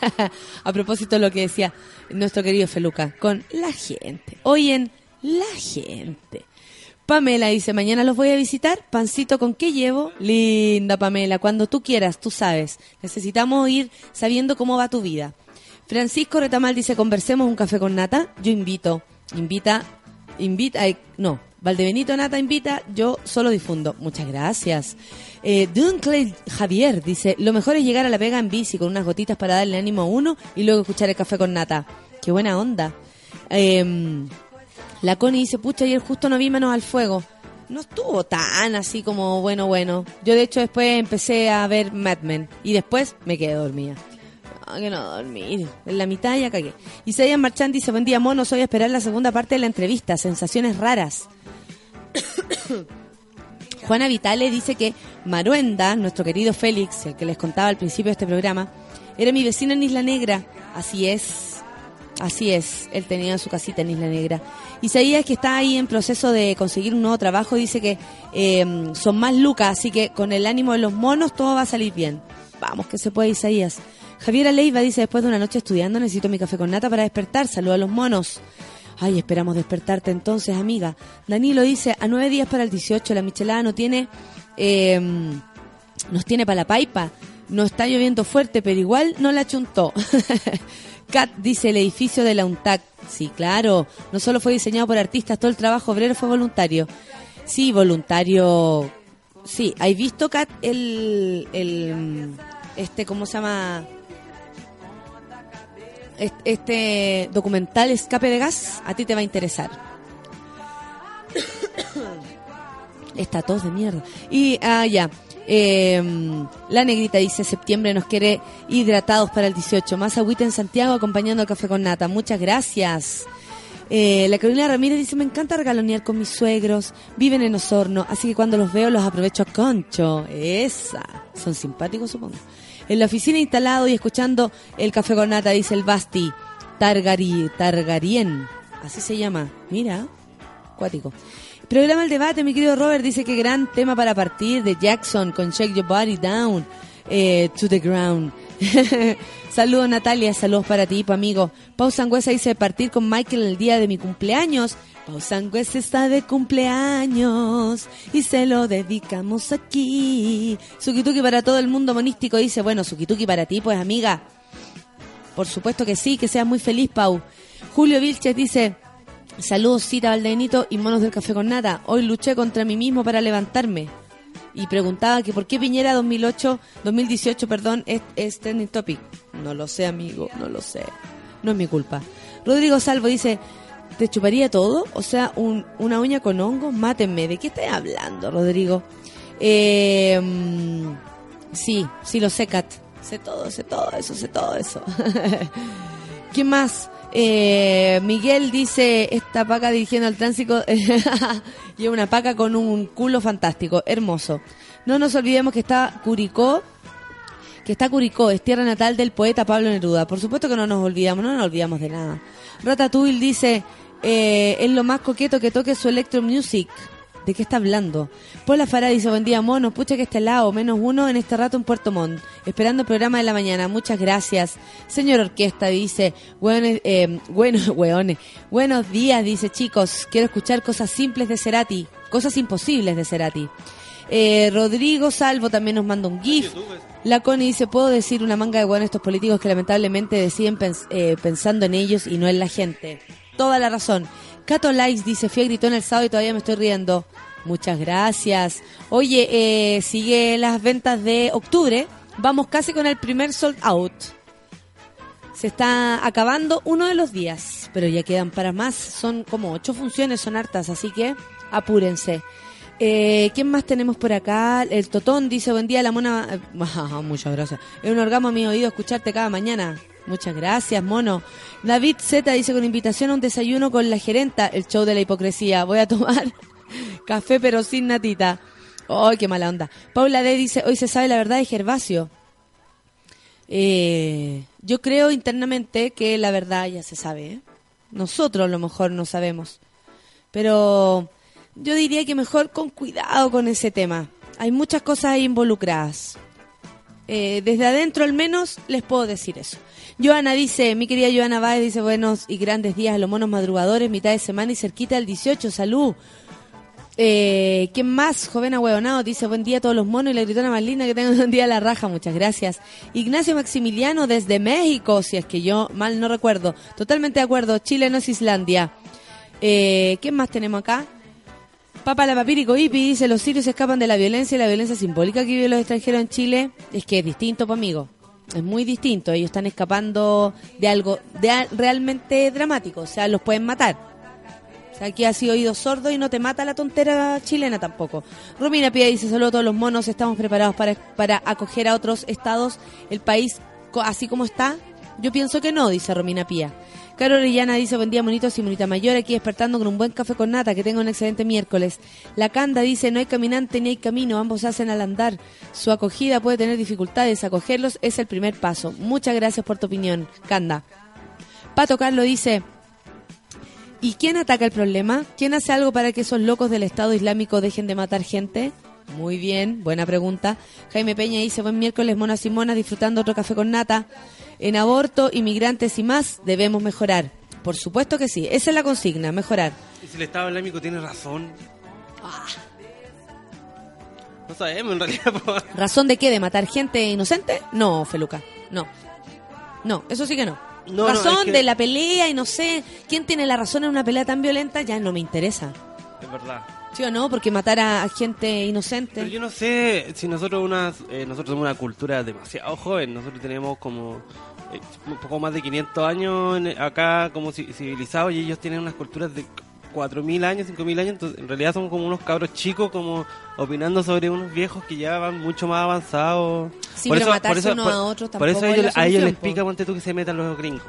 A propósito de lo que decía nuestro querido Feluca, con la gente. Hoy en la gente. Pamela dice, mañana los voy a visitar. Pancito, ¿con qué llevo? Linda Pamela, cuando tú quieras, tú sabes. Necesitamos ir sabiendo cómo va tu vida. Francisco Retamal dice, conversemos un café con nata. Yo invito, invita, invita, no, Valdebenito Nata invita, yo solo difundo. Muchas gracias. Eh, Dunkley Javier dice, lo mejor es llegar a la pega en bici con unas gotitas para darle ánimo a uno y luego escuchar el café con nata. Qué buena onda. Em, la Connie dice, pucha, ayer justo no vi manos al fuego. No estuvo tan así como bueno, bueno. Yo de hecho después empecé a ver Mad Men y después me quedé dormida. No, que no dormir. En la mitad ya cagué. Isaías Marchand dice, buen día monos, hoy a esperar la segunda parte de la entrevista. Sensaciones raras. Juana Vitale dice que Maruenda, nuestro querido Félix, el que les contaba al principio de este programa, era mi vecino en Isla Negra. Así es, así es, él tenía su casita en Isla Negra. Isaías, que está ahí en proceso de conseguir un nuevo trabajo, dice que eh, son más lucas, así que con el ánimo de los monos todo va a salir bien. Vamos, que se puede, Isaías. Javiera Leiva dice, después de una noche estudiando necesito mi café con nata para despertar. Saludos a los monos. Ay, esperamos despertarte entonces, amiga. Danilo dice, a nueve días para el 18, la michelada no tiene, eh, nos tiene para la paipa. No está lloviendo fuerte, pero igual no la chuntó. Kat dice, el edificio de la UNTAC. Sí, claro. No solo fue diseñado por artistas, todo el trabajo obrero fue voluntario. Sí, voluntario. Sí, ¿hay visto, Kat, el, el, este, ¿cómo se llama? Est- Este documental Escape de Gas, a ti te va a interesar. Está tos de mierda. Y, ah, ya. Eh, la negrita dice, septiembre nos quiere hidratados para el 18. Más agüita en Santiago acompañando el café con nata. Muchas gracias. Eh, la Carolina Ramírez dice, me encanta regalonear con mis suegros. Viven en Osorno, así que cuando los veo los aprovecho a concho. Esa. Son simpáticos, supongo. En la oficina instalado y escuchando el café con dice el Basti. Targari, Targarien. Así se llama. Mira. Cuático. Programa el debate, mi querido Robert. Dice que gran tema para partir de Jackson con Shake Your Body Down eh, to the Ground. saludos Natalia, saludos para ti, amigo. Pau Sangüesa dice partir con Michael el día de mi cumpleaños. Pau Sangüesa está de cumpleaños y se lo dedicamos aquí. Sukituki para todo el mundo monístico dice, bueno, Sukituki para ti, pues amiga. Por supuesto que sí, que seas muy feliz, Pau. Julio Vilches dice, saludos Cita Valdenito y Monos del Café con Nata. Hoy luché contra mí mismo para levantarme. Y preguntaba que por qué Piñera 2008, 2018, perdón, es, es trending topic. No lo sé, amigo, no lo sé. No es mi culpa. Rodrigo Salvo dice, ¿te chuparía todo? O sea, un- una uña con hongo, mátenme. ¿De qué estás hablando, Rodrigo? Eh, mm, sí, sí lo sé, Kat. Sé todo, sé todo eso, sé todo eso. ¿Quién más? Eh, Miguel dice, esta paca dirigiendo al tránsito y una paca con un culo fantástico, hermoso. No nos olvidemos que está Curicó, que está Curicó, es tierra natal del poeta Pablo Neruda. Por supuesto que no nos olvidamos, no nos olvidamos de nada. Ratatouille dice, eh, es lo más coqueto que toque su electro music. ¿De qué está hablando? Paula Farah dice, buen día, mono, pucha que este lado, menos uno en este rato en Puerto Montt, esperando el programa de la mañana, muchas gracias. Señor Orquesta dice, "Hueones, eh, bueno, hueones, buenos días, dice, chicos, quiero escuchar cosas simples de Cerati, cosas imposibles de Cerati. Eh, Rodrigo Salvo también nos manda un GIF. La Connie dice, puedo decir una manga de hueones estos políticos que lamentablemente deciden eh, pensando en ellos y no en la gente. Toda la razón. Cato Likes dice, fui a gritón el sábado y todavía me estoy riendo. Muchas gracias. Oye, eh, sigue las ventas de octubre. Vamos casi con el primer sold out. Se está acabando uno de los días, pero ya quedan para más. Son como ocho funciones, son hartas, así que apúrense. Eh, ¿Quién más tenemos por acá? El Totón dice, buen día, la mona... eh, muchas gracias. Es un orgasmo a mi oído escucharte cada mañana. Muchas gracias, mono. David Z dice, con invitación a un desayuno con la gerenta, el show de la hipocresía. Voy a tomar café pero sin natita. ¡Ay, qué mala onda! Paula D dice, hoy se sabe la verdad de Gervasio. Eh, yo creo internamente que la verdad ya se sabe. ¿eh? Nosotros a lo mejor no sabemos. Pero yo diría que mejor con cuidado con ese tema. Hay muchas cosas involucradas. Eh, desde adentro al menos les puedo decir eso. Joana dice, mi querida Joana Báez dice, buenos y grandes días a los monos madrugadores, mitad de semana y cerquita del 18, salud. Eh, ¿Quién más? Joven ahueonado dice, buen día a todos los monos y la gritona más linda que tengan un día a la raja, muchas gracias. Ignacio Maximiliano desde México, si es que yo mal no recuerdo. Totalmente de acuerdo, Chile no es Islandia. Eh, ¿Quién más tenemos acá? Papa la Ipi dice, los sirios escapan de la violencia y la violencia simbólica que viven los extranjeros en Chile. Es que es distinto, pues amigo. Es muy distinto. Ellos están escapando de algo de realmente dramático. O sea, los pueden matar. O sea, aquí ha sido oído sordo y no te mata la tontera chilena tampoco. Romina Pía dice, solo todos los monos estamos preparados para, para acoger a otros estados. El país, así como está, yo pienso que no, dice Romina Pía. Caro Orellana dice, buen día monitos y monita mayor, aquí despertando con un buen café con nata, que tenga un excelente miércoles. La Canda dice, no hay caminante ni hay camino, ambos hacen al andar. Su acogida puede tener dificultades, acogerlos es el primer paso. Muchas gracias por tu opinión, Canda. Pato Carlos dice, ¿y quién ataca el problema? ¿Quién hace algo para que esos locos del Estado Islámico dejen de matar gente? Muy bien, buena pregunta. Jaime Peña dice, buen miércoles, monas y monas, disfrutando otro café con nata. En aborto, inmigrantes y más, debemos mejorar. Por supuesto que sí, esa es la consigna, mejorar. ¿Y si el Estado Islámico tiene razón? Ah. No sabemos, en realidad. ¿Razón de qué? ¿De matar gente inocente? No, Feluca, no. No, eso sí que no. No, no, razón es que- de la pelea y no sé, ¿quién tiene la razón en una pelea tan violenta? Ya no me interesa. Es verdad. ¿Sí o no? Porque matar a, gente inocente. Pero yo no sé si nosotros una, eh, nosotros somos una cultura demasiado joven. Nosotros tenemos como eh, un poco más de 500 años en- acá como ci- civilizados y ellos tienen unas culturas de 4.000 años, 5.000 años. Entonces, en realidad somos como unos cabros chicos como opinando sobre unos viejos que ya van mucho más avanzados. Sí, pero matarse uno a otro Por eso tampoco a es ellos, a ellos les pica, ponte tú, que se metan los gringos.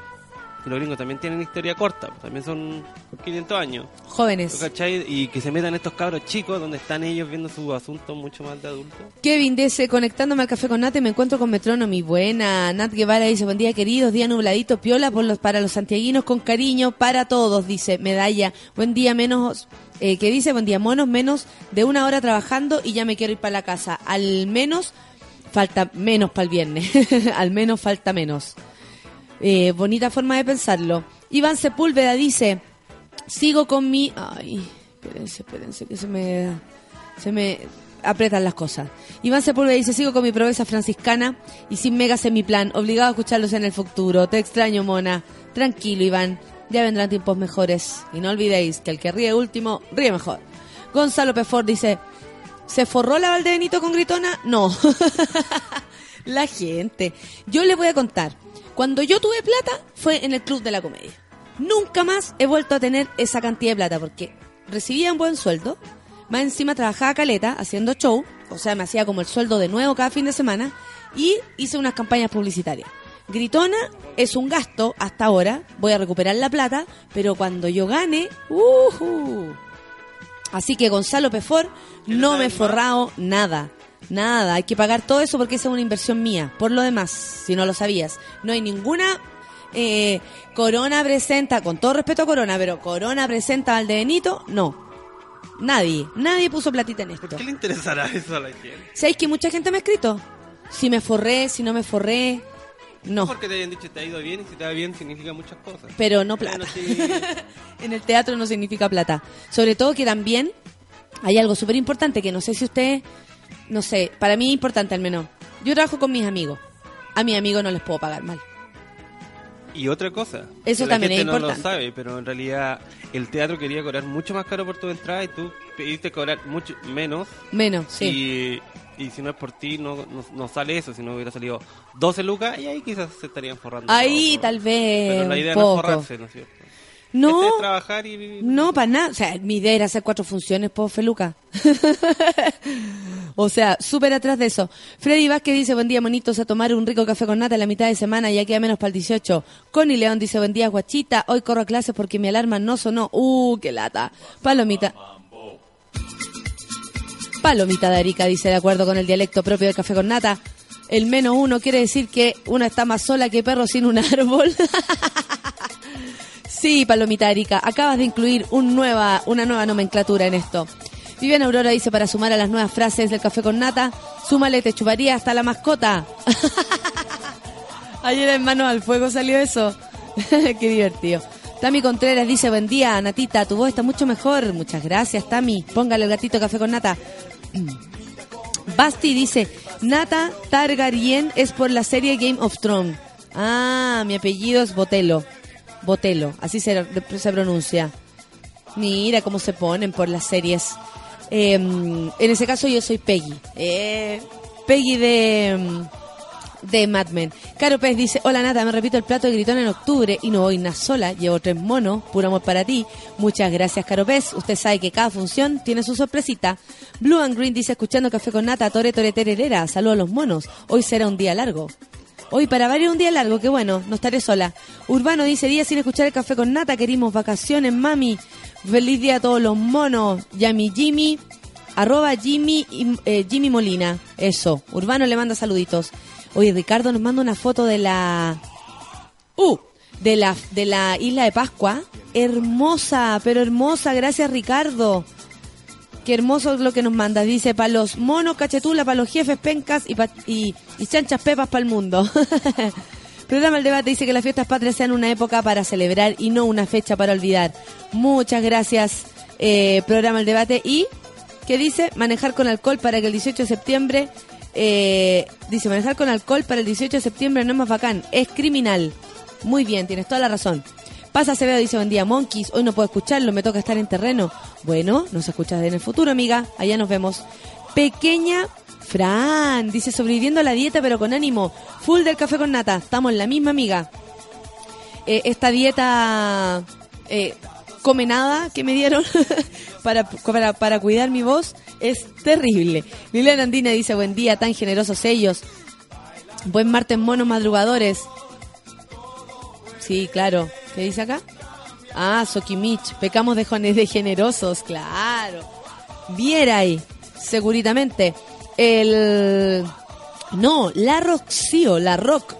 Que los gringos también tienen historia corta, pues, también son 500 años. Jóvenes. ¿Cachai? Y que se metan estos cabros chicos donde están ellos viendo sus asuntos mucho más de adultos. Kevin dice, conectándome al café con Nat y me encuentro con Metronomy. Buena. Nat Guevara dice, buen día queridos, día nubladito, piola por los, para los santiaguinos con cariño, para todos, dice Medalla. Buen día menos, eh, que dice, buen día monos, menos de una hora trabajando y ya me quiero ir para la casa. Al menos, falta menos para el viernes. Al menos falta menos. Eh, bonita forma de pensarlo. Iván Sepúlveda dice, sigo con mi... Ay, espérense, espérense, que se me... Se me apretan las cosas. Iván Sepúlveda dice, sigo con mi promesa franciscana y sin megas en mi plan, obligado a escucharlos en el futuro. Te extraño, mona. Tranquilo, Iván. Ya vendrán tiempos mejores. Y no olvidéis que el que ríe último, ríe mejor. Gonzalo Pefor dice, ¿se forró la Valdebenito con gritona? No. la gente. Yo le voy a contar. Cuando yo tuve plata fue en el Club de la Comedia. Nunca más he vuelto a tener esa cantidad de plata porque recibía un buen sueldo. Más encima trabajaba caleta haciendo show. O sea, me hacía como el sueldo de nuevo cada fin de semana. Y hice unas campañas publicitarias. Gritona es un gasto hasta ahora. Voy a recuperar la plata. Pero cuando yo gane... ¡ujú! Así que Gonzalo Pefor, no me he forrado nada. Nada, hay que pagar todo eso porque esa es una inversión mía. Por lo demás, si no lo sabías, no hay ninguna eh, Corona presenta, con todo respeto a Corona, pero Corona presenta al de Benito, no. Nadie, nadie puso platita en esto. ¿Por qué le interesará eso a la gente? ¿Sabéis que mucha gente me ha escrito? Si me forré, si no me forré, no. Porque te hayan dicho te ha ido bien y si te va bien significa muchas cosas. Pero no plata. En el teatro no significa plata. Sobre todo que también hay algo súper importante que no sé si usted, no sé, para mí es importante al menos. Yo trabajo con mis amigos. A mis amigos no les puedo pagar mal. Y otra cosa. Eso que la también es gente no importante. lo sabe, pero en realidad el teatro quería cobrar mucho más caro por tu entrada y tú pediste cobrar mucho menos. Menos, sí. Y, y si no es por ti, no, no, no sale eso. Si no hubiera salido 12 lucas, y ahí quizás se estarían forrando. Ahí todo. tal vez Pero la idea un no es forrarse, ¿no es cierto? No, Este es trabajar y vivir. no, para nada. O sea, mi idea era hacer cuatro funciones por Feluca. o sea, súper atrás de eso. Freddy Vázquez dice, buen día, monitos, a tomar un rico café con nata en la mitad de semana, ya queda menos para el 18. Connie León dice, buen día, guachita, hoy corro a clases porque mi alarma no sonó. Uh, qué lata. Palomita. Palomita de Arica dice, de acuerdo con el dialecto propio del café con nata, el menos uno quiere decir que una está más sola que perro sin un árbol. Sí, Palomita Erika, acabas de incluir un nueva, una nueva nomenclatura en esto. Viviana Aurora dice para sumar a las nuevas frases del café con nata, súmale, te chuparía hasta la mascota. Ayer en Manos al Fuego salió eso. Qué divertido. Tami Contreras dice, buen día, Natita, tu voz está mucho mejor. Muchas gracias, Tami. Póngale el gatito café con nata. Basti dice, Nata Targaryen es por la serie Game of Thrones. Ah, mi apellido es Botelo. Botelo, así se, pronuncia. Mira cómo se ponen por las series. Eh, en ese caso yo soy Peggy. Eh, Peggy de, mm, de Mad Men. Caro Pez dice, hola Nata, me repito el plato de gritón en octubre y no voy nada sola, llevo tres monos, puro amor para ti. Muchas gracias Caro Pez, usted sabe que cada función tiene su sorpresita. Blue and Green dice, escuchando café con Nata, tore tore tererera, saludos a los monos, hoy será un día largo. Hoy para varios un día largo, qué bueno, no estaré sola. Urbano dice, día sin escuchar el café con Nata, querimos vacaciones, mami. Feliz día a todos los monos. Yami Jimmy, arroba Jimmy, eh, Jimmy Molina. Eso, Urbano le manda saluditos. Oye, Ricardo nos manda una foto de la... Uh, de la, de la isla de Pascua. Hermosa, pero hermosa, gracias Ricardo. Qué hermoso lo que nos manda. Dice, para los monos, cachetula, para los jefes, pencas y, pa- y chanchas pepas para el mundo. Programa El Debate dice que las fiestas patrias sean una época para celebrar y no una fecha para olvidar. Muchas gracias, eh, Programa El Debate. Y, ¿qué dice? Manejar con alcohol para que el 18 de septiembre... eh, dice, manejar con alcohol para el 18 de septiembre no es más bacán, es criminal. Muy bien, tienes toda la razón. Pasa Acevedo dice, buen día, Monkeys. Hoy no puedo escucharlo, me toca estar en terreno. Bueno, nos escuchas en el futuro, amiga. Allá nos vemos. Pequeña Fran dice, sobreviviendo a la dieta, pero con ánimo. Full del café con nata. Estamos en la misma, amiga. Eh, esta dieta eh, come nada que me dieron para, para, para cuidar mi voz es terrible. Liliana Andina dice, buen día, tan generosos ellos. Buen martes, monos madrugadores. sí, claro. ¿Qué dice acá? Ah, Sokimich, pecamos de, jone- de generosos, claro. Viera ahí, seguritamente. El... No, la Roxio, la Rock.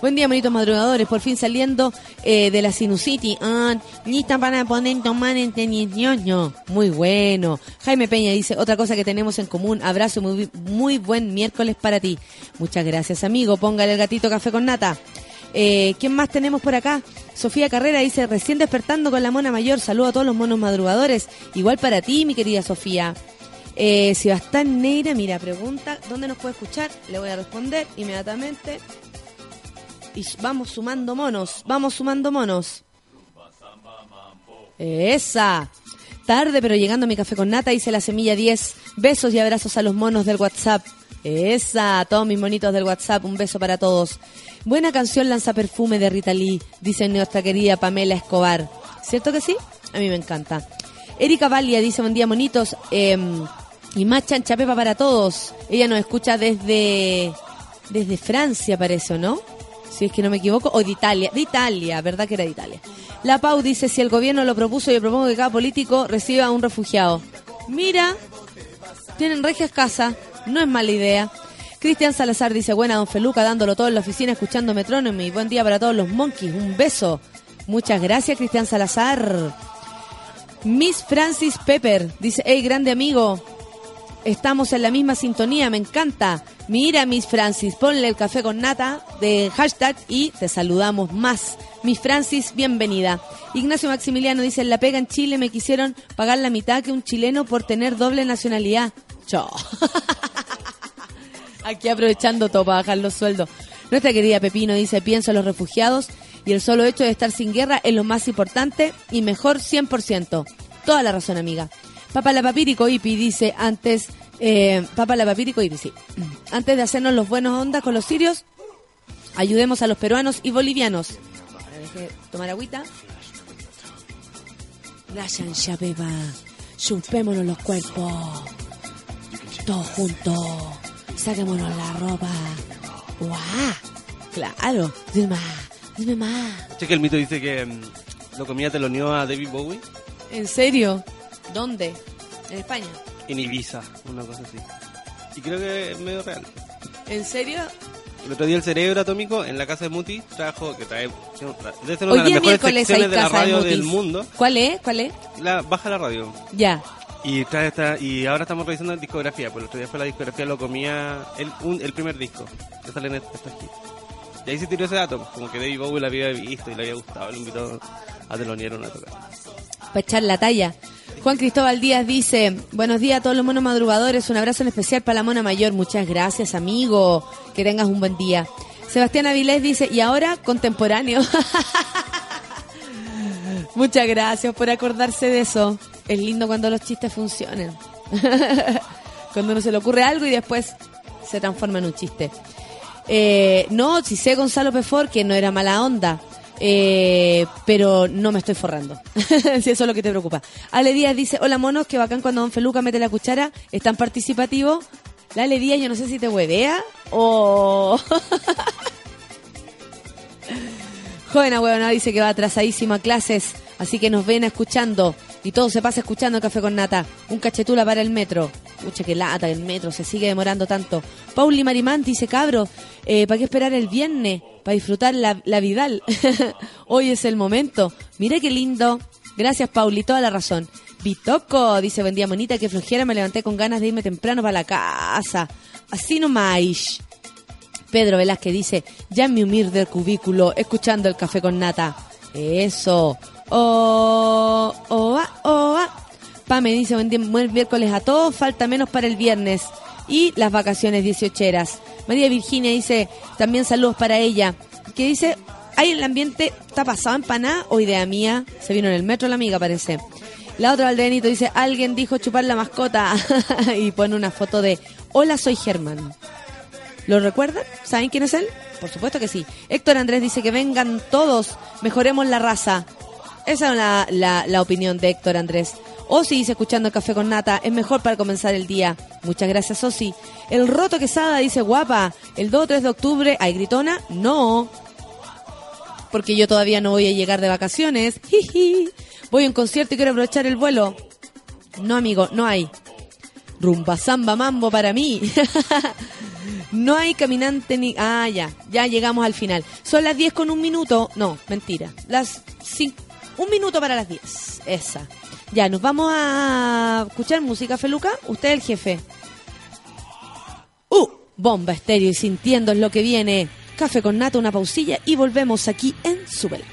Buen día, bonitos madrugadores. Por fin saliendo eh, de la Sinusity. Ah, lista para poner tomar ñoño. Muy bueno. Jaime Peña dice, otra cosa que tenemos en común. Abrazo, muy, muy buen miércoles para ti. Muchas gracias, amigo. Póngale el gatito café con nata. Eh, ¿Quién más tenemos por acá? Sofía Carrera dice, recién despertando con la mona mayor. Saludo a todos los monos madrugadores. Igual para ti, mi querida Sofía. Eh, Sebastián Neira, mira, pregunta, ¿dónde nos puede escuchar? Le voy a responder inmediatamente. Y vamos sumando monos, vamos sumando monos. Esa. Tarde, pero llegando a mi café con nata, hice la semilla 10. Besos y abrazos a los monos del WhatsApp. Esa, todos mis monitos del WhatsApp, un beso para todos. Buena canción Lanza Perfume de Rita Lee, dice nuestra querida Pamela Escobar. ¿Cierto que sí? A mí me encanta. Erika Valia dice, buen día monitos. eh, y más chancha para todos. Ella nos escucha desde, desde Francia, parece, ¿o no? Si es que no me equivoco. O de Italia. De Italia, ¿verdad que era de Italia? La Pau dice, si el gobierno lo propuso, yo propongo que cada político reciba a un refugiado. Mira, tienen regias casa. No es mala idea. Cristian Salazar dice, buena don Feluca, dándolo todo en la oficina, escuchando Metrónomy. Buen día para todos los monkeys. Un beso. Muchas gracias, Cristian Salazar. Miss Francis Pepper dice, hey, grande amigo, estamos en la misma sintonía, me encanta. Mira, Miss Francis, ponle el café con nata de hashtag y te saludamos más. Miss Francis, bienvenida. Ignacio Maximiliano dice, en la pega en Chile me quisieron pagar la mitad que un chileno por tener doble nacionalidad. Chao. Aquí aprovechando todo para bajar los sueldos. Nuestra querida Pepino dice, pienso en los refugiados y el solo hecho de estar sin guerra es lo más importante y mejor 100%. Toda la razón, amiga. Papa la Papirico Ipi dice, antes, eh, Papa la Papirico Ipi, sí. Antes de hacernos los buenos ondas con los sirios, ayudemos a los peruanos y bolivianos. Ahora deje tomar agüita. La chancha. Chupémonos los cuerpos. Todos juntos. Saquémonos la ropa. ¡Guau! Claro. Dime más. Dime más. Che, que el mito dice que mm, lo comía teloneó a David Bowie ¿En serio? ¿Dónde? ¿En España? en Ibiza, una cosa así. Y creo que es medio real. ¿En serio? El otro día el cerebro atómico en la casa de Muti trajo, que trae, debe ser Hoy una de las mejores secciones de la de radio Mutis. del mundo. ¿Cuál es? ¿Cuál es? La, baja la radio. Ya. Y trae esta, y ahora estamos revisando la discografía, pues el otro día fue la discografía, lo comía el, un- el primer disco que sale en esta esta aquí. Y ahí se tiró ese dato, como que David Bowie la había visto y le había gustado, le invitó a telonear una tocada. Para echar la talla. Juan Cristóbal Díaz dice, buenos días a todos los monos madrugadores, un abrazo en especial para la mona mayor, muchas gracias amigo, que tengas un buen día. Sebastián Avilés dice, y ahora contemporáneo. muchas gracias por acordarse de eso. Es lindo cuando los chistes funcionan. cuando uno se le ocurre algo y después se transforma en un chiste. Eh, no, si sé Gonzalo Pefor que no era mala onda, eh, pero no me estoy forrando. si eso es lo que te preocupa. Ale Díaz dice, hola monos, que bacán cuando Don Feluca mete la cuchara, es tan participativo. La Ale Díaz, yo no sé si te huevea o... Joven ahueonado dice que va atrasadísimo a clases, así que nos ven escuchando. Y todo se pasa escuchando Café con Nata. Un cachetula para el metro. Pucha, que lata el metro, se sigue demorando tanto. Pauli Marimán dice, cabro, eh, ¿para qué esperar el viernes? Para disfrutar la, la Vidal. Hoy es el momento. Mira qué lindo. Gracias, Pauli, toda la razón. Bitoco, dice, buen día, monita, que flojera, me levanté con ganas de irme temprano para la casa. Así nomás. Pedro Velázquez dice, ya en mi humilde cubículo, escuchando el café con nata. Eso. Oh, oh, ah, oh, ah. Pame dice, buen, día- buen miércoles a todos, falta menos para el viernes. Y las vacaciones dieciocheras. María Virginia dice, también saludos para ella. Que dice, ¿hay el ambiente, está pasado empanada o idea mía? Se vino en el metro la amiga, parece. La otra Valdenito dice, alguien dijo chupar la mascota. y pone una foto de, hola, soy Germán. ¿Lo recuerdan? ¿Saben quién es él? Por supuesto que sí. Héctor Andrés dice que vengan todos, mejoremos la raza. Esa es la, la, opinión de Héctor Andrés. Osi dice, escuchando Café con Nata, es mejor para comenzar el día. Muchas gracias, Osi. El Roto Quesada dice, guapa, el 2 o 3 de octubre, ¿hay gritona? No. porque yo todavía no voy a llegar de vacaciones. Jiji. Voy a un concierto y quiero aprovechar el vuelo. No, amigo, no hay. Rumba, samba, mambo para mí. no hay caminante ni... Ah, ya, ya llegamos al final. Son las 10 con un minuto. No, mentira. Las cin- Un minuto para las 10. Esa. Ya, nos vamos a escuchar música, Feluca. Usted es el jefe. Uh, bomba estéreo y sintiendo es lo que viene. Café con nata, una pausilla y volvemos aquí en Súbela.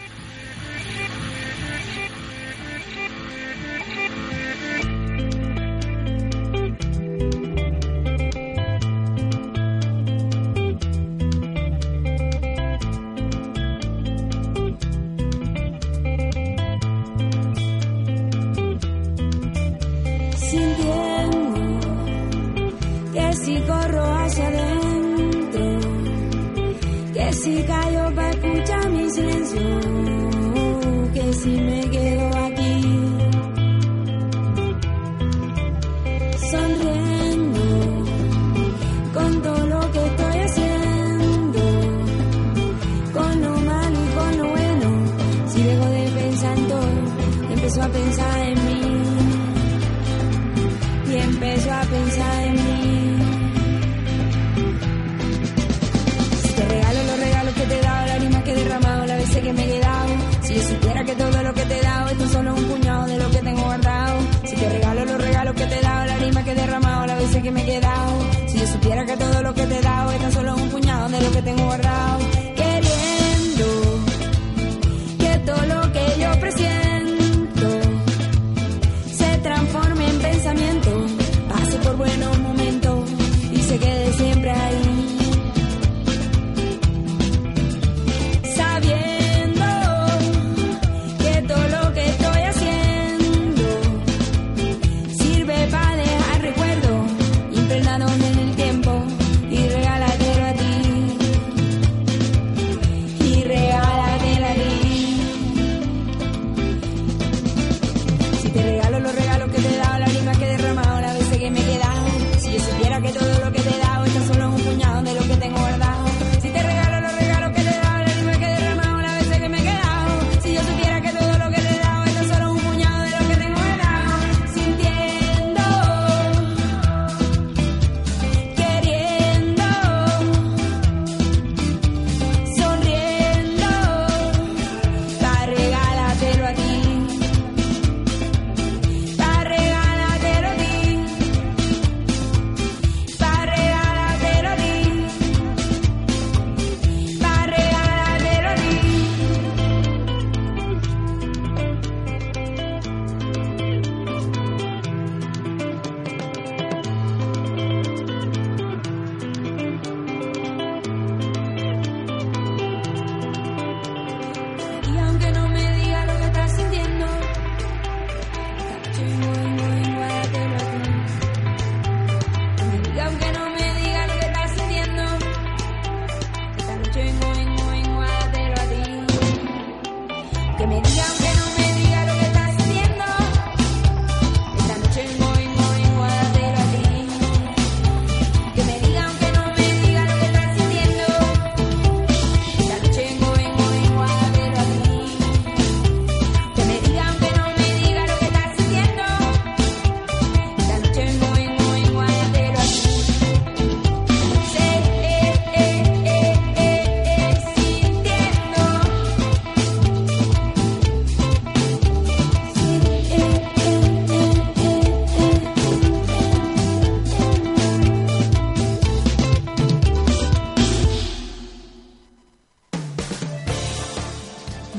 Si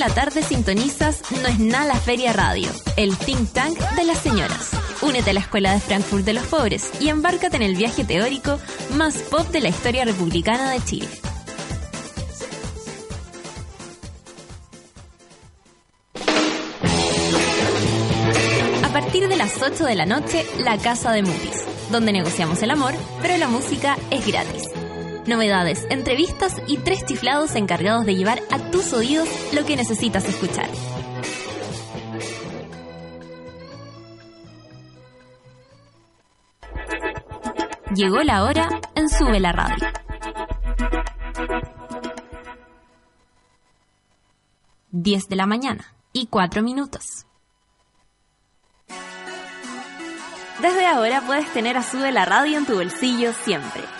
la tarde sintonizas No es nada la Feria Radio, el think tank de las señoras. Únete a la Escuela de Frankfurt de los Pobres y embárcate en el viaje teórico más pop de la historia republicana de Chile. A partir de las 8 de la noche, La Casa de Mutis, donde negociamos el amor, pero la música es gratis. Novedades, entrevistas y tres chiflados encargados de llevar a tus oídos lo que necesitas escuchar. Llegó la hora en Sube la Radio. Diez de la mañana y cuatro minutos. Desde ahora puedes tener a Sube la Radio en tu bolsillo siempre.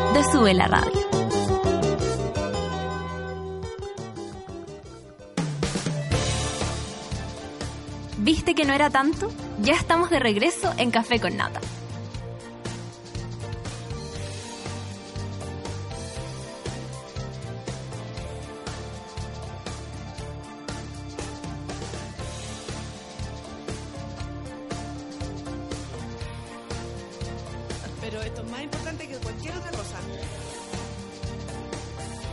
de Sube la Radio. ¿Viste que no era tanto? Ya estamos de regreso en Café con Nata.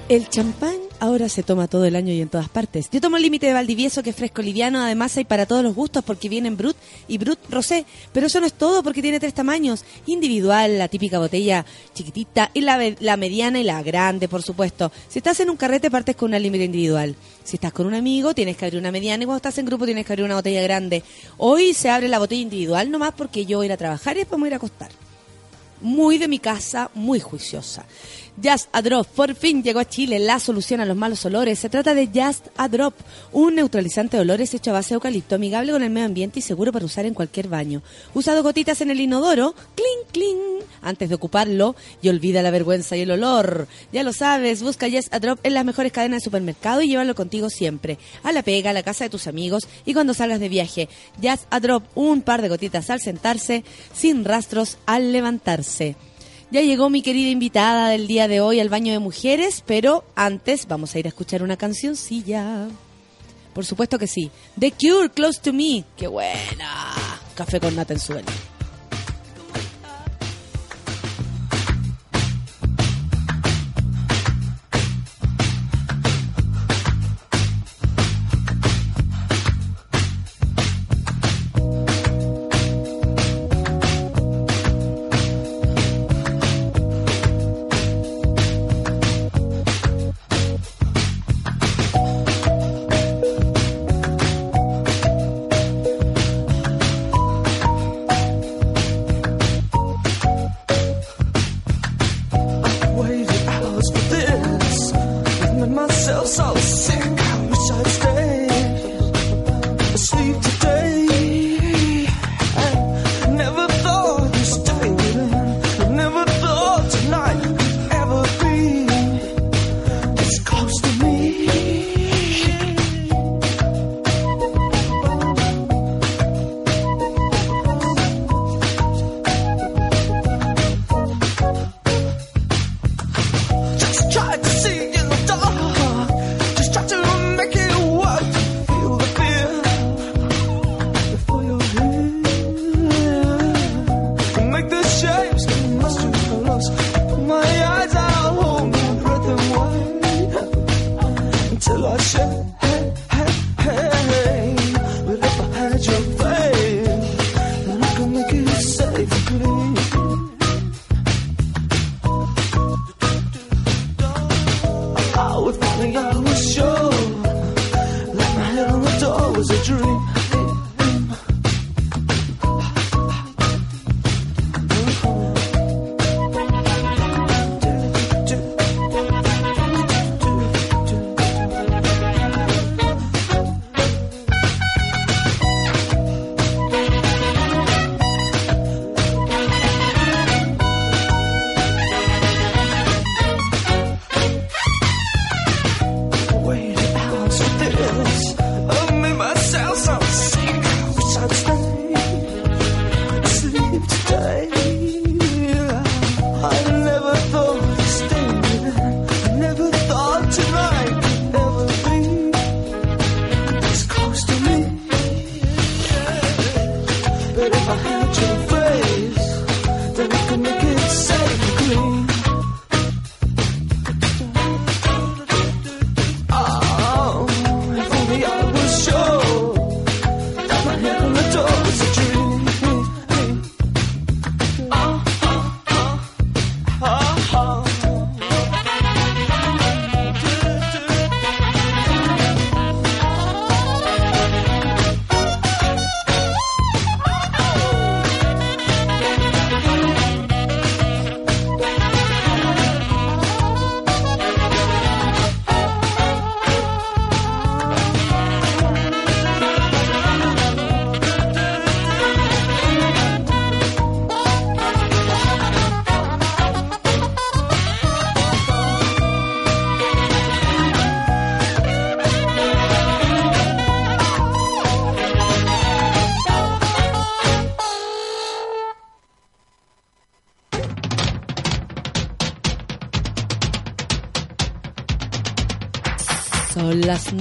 El champán ahora se toma todo el año y en todas partes. Yo tomo el límite de Valdivieso, que es fresco liviano, además hay para todos los gustos porque vienen Brut y Brut Rosé. Pero eso no es todo porque tiene tres tamaños. Individual, la típica botella chiquitita, y la, la mediana y la grande, por supuesto. Si estás en un carrete, partes con una límite individual. Si estás con un amigo, tienes que abrir una mediana y cuando estás en grupo tienes que abrir una botella grande. Hoy se abre la botella individual nomás porque yo voy a ir a trabajar y después me a ir a acostar muy de mi casa, muy juiciosa. Just a Drop, por fin llegó a Chile la solución a los malos olores. Se trata de Just a Drop, un neutralizante de olores hecho a base de eucalipto, amigable con el medio ambiente y seguro para usar en cualquier baño. Usa dos gotitas en el inodoro, clink, clink, antes de ocuparlo y olvida la vergüenza y el olor. Ya lo sabes, busca Just a Drop en las mejores cadenas de supermercado y llévalo contigo siempre. A la pega, a la casa de tus amigos y cuando salgas de viaje. Just a Drop, un par de gotitas al sentarse, sin rastros al levantarse. Ya llegó mi querida invitada del día de hoy al baño de mujeres, pero antes vamos a ir a escuchar una cancioncilla. Por supuesto que sí. The Cure, Close to Me. ¡Qué buena! Café con nata en su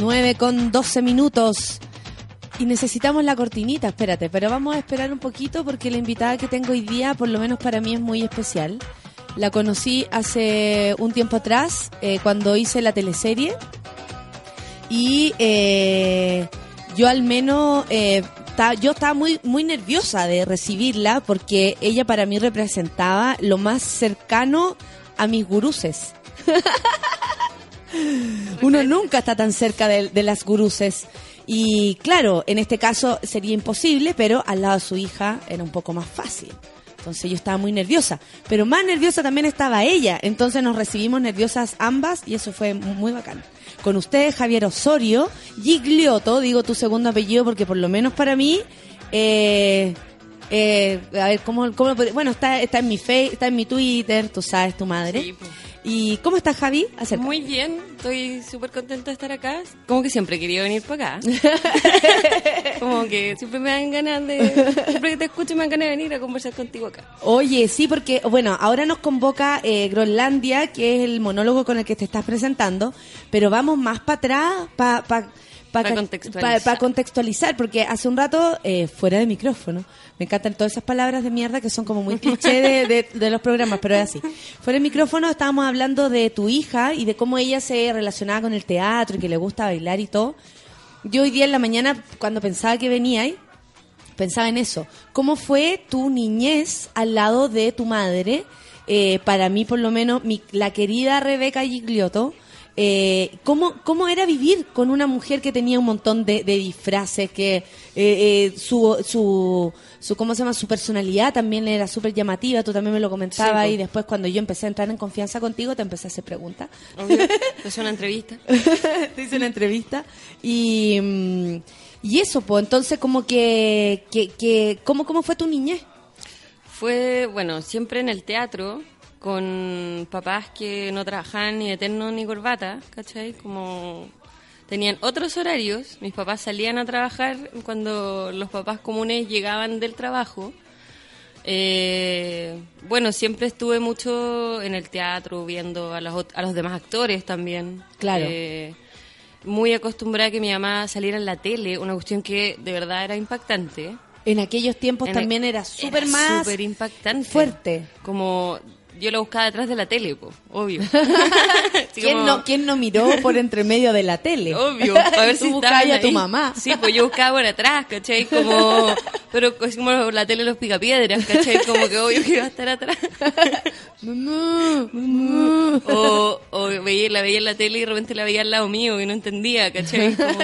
9 con 12 minutos. Y necesitamos la cortinita, espérate, pero vamos a esperar un poquito porque la invitada que tengo hoy día, por lo menos para mí, es muy especial. La conocí hace un tiempo atrás, eh, cuando hice la teleserie. Y eh, yo al menos, eh, ta- yo estaba muy, muy nerviosa de recibirla porque ella para mí representaba lo más cercano a mis guruses. Uno nunca está tan cerca de, de las guruses. Y claro, en este caso sería imposible, pero al lado de su hija era un poco más fácil. Entonces yo estaba muy nerviosa. Pero más nerviosa también estaba ella. Entonces nos recibimos nerviosas ambas y eso fue muy bacán. Con ustedes, Javier Osorio, Giglioto, digo tu segundo apellido porque por lo menos para mí... Eh, eh, a ver, ¿cómo, cómo lo Bueno, está, está en mi face, está en mi Twitter, tú sabes, tu madre. Sí, pues. ¿Y cómo estás, Javi? Acerca. Muy bien, estoy súper contenta de estar acá. Como que siempre he querido venir para acá. Como que siempre me dan ganas de. Siempre que te escucho me dan ganas de venir a conversar contigo acá. Oye, sí, porque, bueno, ahora nos convoca eh, Groenlandia, que es el monólogo con el que te estás presentando, pero vamos más para atrás, para pa, pa, Pa ca- contextualizar. pa- pa contextualizar, porque hace un rato, eh, fuera de micrófono, me encantan todas esas palabras de mierda que son como muy cliché de, de- de los programas, pero es así. Fuera de micrófono estábamos hablando de tu hija y de cómo ella se relacionaba con el teatro y que le gusta bailar y todo. Yo hoy día en la mañana, cuando pensaba que venía pensaba en eso. ¿Cómo fue tu niñez al lado de tu madre? Eh, para mí, por lo menos, mi, la querida Rebeca Gigliotto. Eh, ¿cómo, ¿Cómo era vivir con una mujer que tenía un montón de, de disfraces, que eh, eh, su, su, su, ¿cómo se llama? Su personalidad también era súper llamativa, tú también me lo comentabas Sí, y después cuando yo empecé a entrar en confianza contigo te empecé a hacer preguntas. Obvio, es una entrevista. te hice una entrevista y, mm, y eso, pues entonces como que, que, que ¿cómo, ¿cómo fue tu niñez? Fue, bueno, siempre en el teatro, con papás que no trabajaban ni de terno ni corbata, ¿cachai? Como tenían otros horarios, mis papás salían a trabajar cuando los papás comunes llegaban del trabajo. Eh, bueno, siempre estuve mucho en el teatro viendo a los, a los demás actores también. Claro. Eh, muy acostumbrada a que mi mamá saliera en la tele, una cuestión que de verdad era impactante. En aquellos tiempos En también el- era súper más súper impactante. fuerte. Como yo la buscaba detrás de la tele, po, obvio. ¿Quién como- no, ¿Quién no miró por entre medio de la tele? Obvio, para ver Tú si estaban a tu mamá. Sí, pues yo buscaba por atrás, ¿cachai? Como, pero es como la tele de los picapiedras, ¿cachai? Como que obvio que iba a estar atrás. Mamá, mamá. O, o veía, la veía en la tele y de repente la veía al lado mío y no entendía, ¿cachai? Como,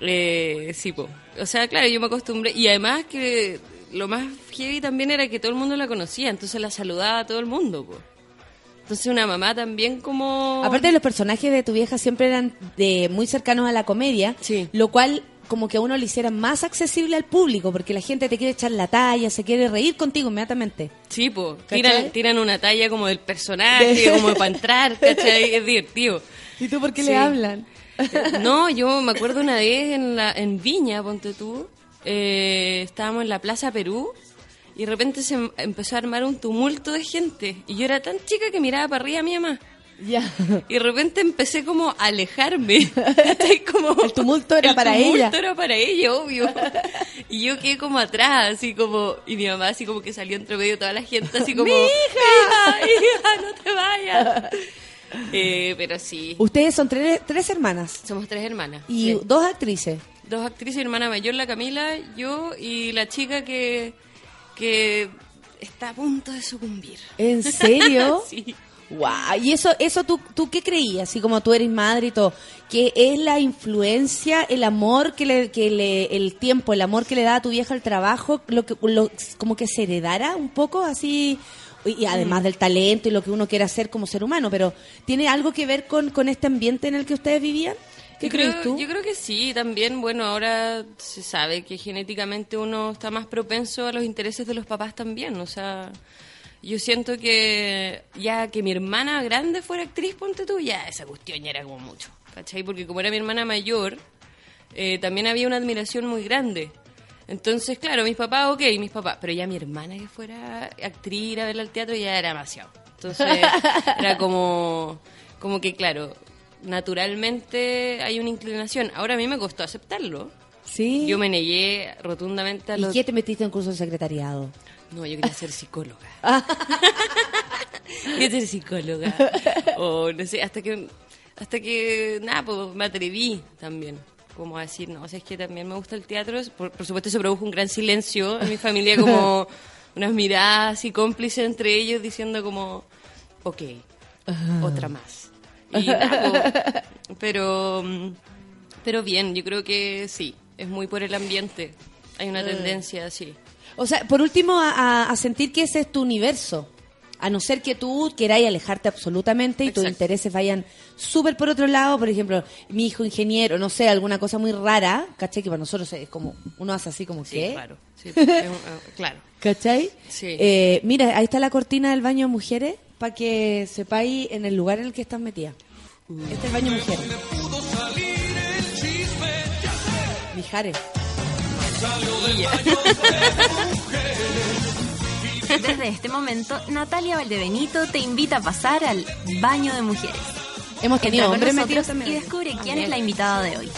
eh, sí, po. O sea, claro, yo me acostumbré. Y además que lo más heavy también era que todo el mundo la conocía, entonces la saludaba a todo el mundo, po. Entonces una mamá también como... Aparte los personajes de tu vieja siempre eran de muy cercanos a la comedia, Sí. lo cual como que a uno le hiciera más accesible al público, porque la gente te quiere echar la talla, se quiere reír contigo inmediatamente. Sí. ¿Cachai? Tiran, tiran una talla como del personaje, como para entrar, ¿cachai? Es divertido. ¿Y tú por qué Sí. le hablan? No, yo me acuerdo una vez en, la, en Viña, ponte tú, eh, estábamos en la Plaza Perú Y de repente se em- empezó a armar un tumulto de gente. Y yo era tan chica que miraba para arriba a mi mamá. Ya. Y de repente empecé como a alejarme. Como, El tumulto era el para tumulto ella. era para ella, obvio. Y yo quedé como atrás, así como... Y mi mamá así como que salió entre medio de toda la gente, así como... ¡Mi hija! hija, no te vayas! Eh, pero sí, Ustedes son tres, tres hermanas somos tres hermanas. y Sí. dos actrices. Dos actrices, hermana mayor, la Camila, yo y la chica que, que está a punto de sucumbir. ¿En serio? Sí. Guau, y eso, eso tú, tú qué creías, así como tú eres madre y todo, que es la influencia, el amor que le, que le, el tiempo, el amor que le da a tu vieja al trabajo, lo que, lo, como que se heredara un poco así, y además del talento y lo que uno quiere hacer como ser humano, pero ¿tiene algo que ver con, con este ambiente en el que ustedes vivían? ¿Qué Yo crees creo- tú? Yo creo que sí, también, bueno, ahora se sabe que genéticamente uno está más propenso a los intereses de los papás también, o sea, yo siento que ya que mi hermana grande fuera actriz, ponte tú, ya esa cuestión ya era como mucho, ¿cachai? Porque como era mi hermana mayor, eh, también había una admiración muy grande. Entonces, claro, mis papás, ok, mis papás, pero ya mi hermana que fuera actriz, ir a verla al teatro, ya era demasiado. Entonces, era como, como que, claro, naturalmente hay una inclinación. Ahora a mí me costó aceptarlo. Sí. Yo me negué rotundamente a ¿Y los... qué te metiste en curso de secretariado? No, yo quería ser psicóloga. quería ser psicóloga. O no sé, hasta que, hasta que, nada, pues me atreví también. Como a decir, no, o sea, es que también me gusta el teatro. Por, por supuesto, se produjo un gran silencio en mi familia, como unas miradas y cómplices entre ellos diciendo como, ok, otra más. Y nada, po. pero, pero bien, yo creo que sí, es muy por el ambiente. Hay una tendencia así. O sea, por último, a, sentir que ese es tu universo. A no ser que tú queráis alejarte absolutamente y tus intereses vayan súper por otro lado. Por ejemplo, mi hijo ingeniero, no sé, alguna cosa muy rara, ¿cachai? Que para nosotros es como, uno hace así como, Sí, ¿qué? claro. Sí, es un- eh, claro. ¿Cachai? Sí. Eh, mira, ahí está la cortina del baño de mujeres para que sepáis en el lugar en el que están metidas. Este es el baño de mujeres. Mijares. Desde este momento, Natalia Valdebenito te invita a pasar al baño de mujeres. Hemos tenido hombres metidos y descubre quién es la invitada de hoy.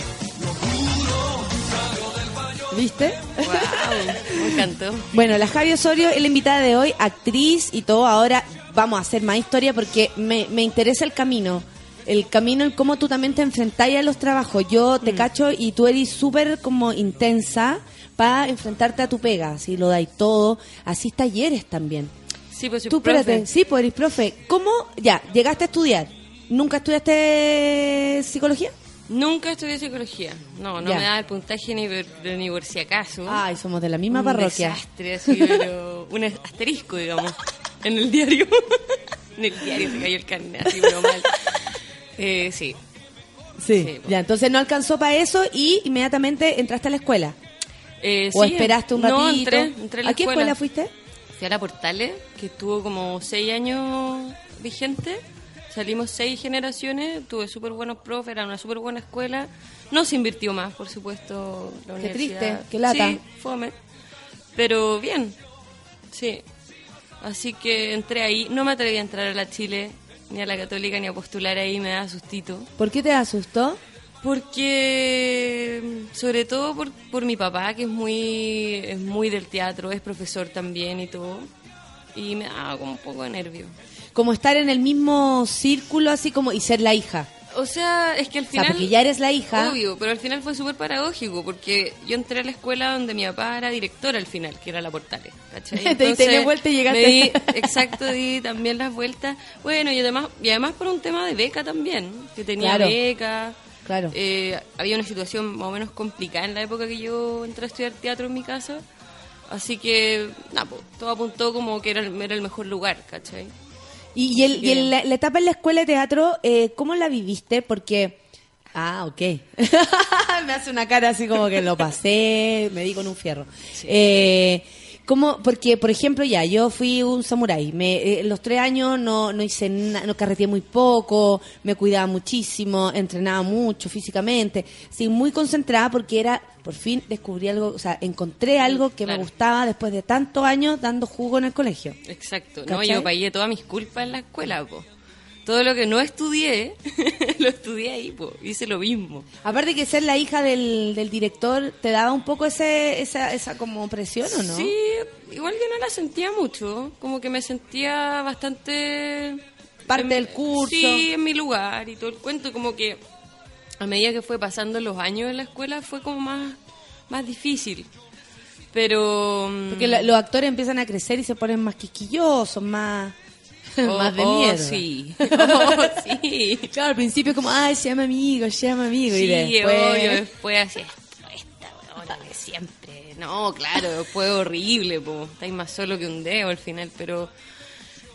¿Viste? Wow, me encantó. Bueno, la Javi Osorio es la invitada de hoy, actriz y todo. Ahora vamos a hacer más historia porque me, me interesa el camino. El camino en cómo tú también te enfrentáis a los trabajos. Yo Mm. te cacho y tú eres súper como intensa para enfrentarte a tu pega. Así lo dais todo. Así talleres también. Sí, pues soy Tú, profe. espérate. Sí, pues eres profe. ¿Cómo? Ya, llegaste a estudiar. ¿Nunca estudiaste psicología? Nunca estudié psicología. No, no Ya. me daba el puntaje ni, ni por si acaso. Ay, somos de la misma un parroquia. desastre, así, pero un asterisco, digamos, en el diario. en el diario se cayó el carnet, así, pero mal. Eh, sí. Sí. Sí, ya, entonces no alcanzó para eso y inmediatamente entraste a la escuela. Eh, ¿O sí, esperaste un ratito? No, entré, entré a la ¿A qué escuela fuiste? Fui a la Portales, que estuvo como seis años vigente. Salimos seis generaciones, tuve súper buenos profes, era una súper buena escuela. No se invirtió más, por supuesto, la Qué universidad. triste, qué lata. Sí, fome. Pero bien, sí. Así que entré ahí. No me atreví a entrar a la Chile, ni a la Católica, ni a postular ahí, me da sustito. ¿Por qué te asustó? Porque, sobre todo por, por mi papá, que es muy, es muy del teatro, es profesor también y todo. Y me daba como un poco de nervio. Como estar en el mismo círculo, así como, y ser la hija. O sea, es que al O final... sea, porque ya eres la hija. Obvio, pero al final fue súper paradójico, porque yo entré a la escuela donde mi papá era director al final, que era la Portales. ¿cachai? Te diste la vuelta y llegaste. me di- exacto, di también las vueltas. Bueno, y además, y además por un tema de beca también, que tenía Claro. beca. Claro. Eh, había una situación más o menos complicada en la época que yo entré a estudiar teatro en mi casa. Así que, nada, po, todo apuntó como que era era el mejor lugar, ¿cachai? Y, y el- y el- la, la etapa en la escuela de teatro, eh, ¿cómo la viviste? Porque... Ah, ok. me hace una cara así como que lo pasé, me di con un fierro. Eh, ¿Cómo? Porque, por ejemplo, ya, yo fui un samurái. Me, eh, los tres años no, no hice na- no carreteé muy poco, me cuidaba muchísimo, entrenaba mucho físicamente. Sí, muy concentrada porque era, por fin descubrí algo, o sea, encontré algo que me gustaba después de tantos años dando jugo en el colegio. Exacto. No, ¿Cachai? yo pagué todas mis culpas en la escuela, po. Todo lo que no estudié, lo estudié ahí, po. Hice lo mismo. Aparte que ser la hija del, del director, ¿te daba un poco ese, esa, esa como presión o no? Sí, igual que no la sentía mucho. Como que me sentía bastante... Parte en- del curso. Sí, en mi lugar y todo el cuento. Como que a medida que fue pasando los años en la escuela fue como más, más difícil. Pero... mm, Porque los actores empiezan a crecer y se ponen más quisquillosos, más, más de oh, miedo. sí. Oh, sí. Claro, al principio como, ay, se llama amigo, se llama amigo. Sí, y después... obvio, después así, esta weona de siempre. No, claro, fue horrible, po. Estáis más solo que un dedo al final, pero...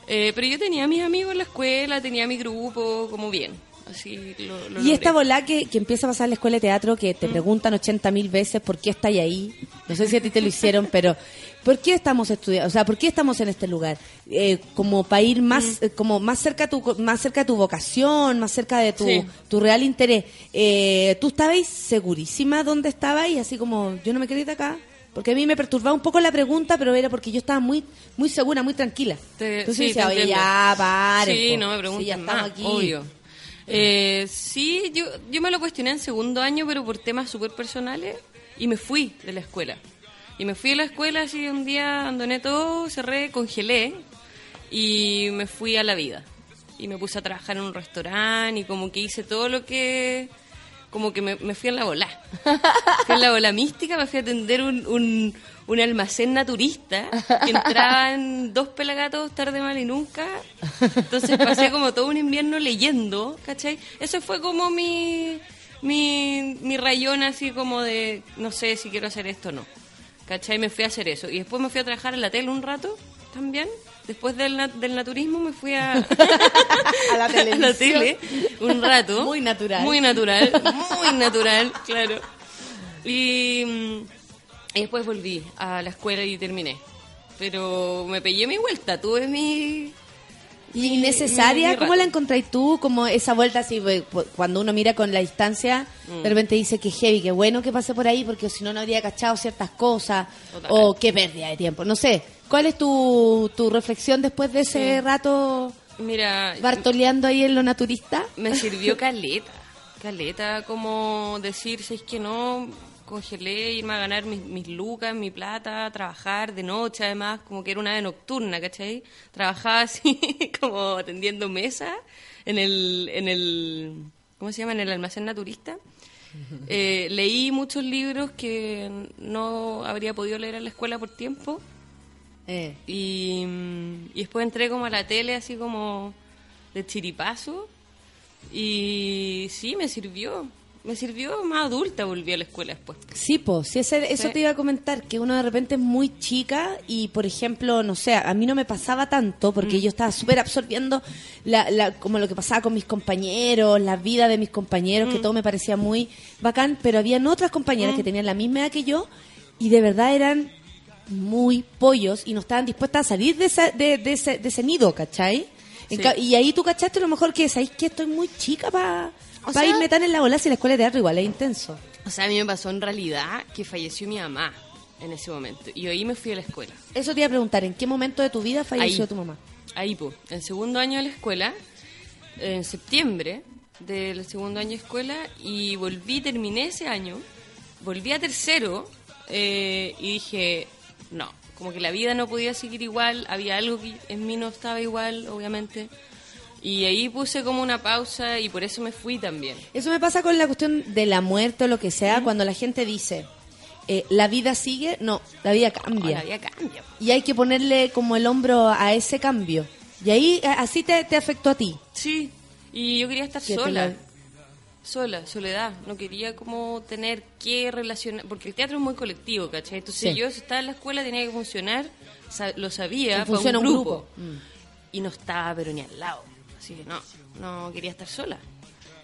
eh, pero yo tenía a mis amigos en la escuela, tenía mi grupo, como bien. Así lo, lo Y esta bola que, que empieza a pasar en la escuela de teatro, que te preguntan 80 mil veces por qué estáis ahí. No sé si a ti te lo hicieron, pero ¿por qué estamos estudiando? O sea, ¿por qué estamos en este lugar? Eh, como para ir más, eh, como más cerca a tu, más cerca de tu vocación, más cerca de tu, Sí. tu real interés. Eh, ¿Tú estabais segurísima dónde estabais? Así como, yo no me quería ir de acá. Porque a mí me perturbaba un poco la pregunta, pero era porque yo estaba muy muy segura, muy tranquila. Te- Entonces sí, decía, oye, ya, paren. Sí, po. no me Sí, pregunten ya estamos más, aquí. obvio. Eh, sí, yo, yo me lo cuestioné en segundo año, pero por temas súper personales, y me fui de la escuela. Y me fui de la escuela así un día, abandoné todo, cerré, congelé, y me fui a la vida. Y me puse a trabajar en un restaurante, y como que hice todo lo que... Como que me, me fui en la bola. Fui en la bola mística, me fui a atender un, un, un almacén naturista, que entraban dos pelagatos tarde, mal y nunca. Entonces pasé como todo un invierno leyendo, ¿cachai? Eso fue como mi, mi, mi rayón así como de, no sé si quiero hacer esto o no. ¿Cachai? Me fui a hacer eso. Y después me fui a trabajar en la tele un rato también. Después del, nat- del naturismo me fui a, A la televisión. tele un rato. Muy natural. Muy natural, muy natural, claro. Y, mm, y después volví a la escuela y terminé. Pero me pegué mi vuelta, tuve mi... ¿Y mi- necesaria? mi- mi ¿Cómo la encontráis tú? Como esa vuelta así, cuando uno mira con la distancia, Mm. de repente dice que heavy, que bueno que pasé por ahí, porque si no, no habría cachado ciertas cosas, Total. o qué pérdida de tiempo. No sé, ¿cuál es tu, tu reflexión después de ese Sí. rato Mira, bartoleando ahí en lo naturista? me sirvió caleta. Caleta, como decir, si es que no, congelé, irme a ganar mis, mis lucas, mi plata, trabajar de noche además, como que era una ave nocturna, ¿cachai? Trabajaba así, como atendiendo mesa en el, en el, ¿cómo se llama? En el almacén naturista. Eh, leí muchos libros que no habría podido leer en la escuela por tiempo. Eh. Y, y después entré como a la tele así como de chiripazo. Y sí, me sirvió. Me sirvió más adulta, volví a la escuela después. Sí, pues, sí, ese- eso Sí. te iba a comentar, que uno de repente es muy chica y, por ejemplo, no sé, a mí no me pasaba tanto Mm. porque yo estaba súper absorbiendo la, la- como lo que pasaba con mis compañeros, la vida de mis compañeros, Mm. que todo me parecía muy bacán, pero habían otras compañeras que tenían la misma edad que yo y de verdad eran muy pollos y no estaban dispuestas a salir de, esa- de, de ese, de ese nido, ¿cachai? Sí. Y ahí tú cachaste lo mejor que sabéis que estoy muy chica para sea- irme tan en la bola si la escuela de teatro igual es intenso. O sea, a mí me pasó en realidad que falleció mi mamá en ese momento. Y ahí me fui a la escuela. Eso te iba a preguntar, ¿en qué momento de tu vida falleció Ahí. tu mamá? Ahí, pues, en segundo año de la escuela, en septiembre del segundo año de escuela, y volví, terminé ese año, volví a tercero, eh, y dije, no, como que la vida no podía seguir igual, había algo que en mí no estaba igual, obviamente, y ahí puse como una pausa, y por eso me fui también. Eso me pasa con la cuestión de la muerte o lo que sea, cuando la gente dice, eh, la vida sigue, no, la vida Oh, cambia. la vida cambia. Y hay que ponerle como el hombro a ese cambio. Y ahí, así te, te afectó a ti. Sí, y yo quería estar Que sola. La- Sola, soledad. No quería como tener que relacionar. Porque el teatro es muy colectivo, ¿cachai? Entonces Sí. yo, si estaba en la escuela, tenía que funcionar. lo sabía. Para un un grupo. Mm. Y no estaba, pero ni al lado. Así que no, no quería estar sola.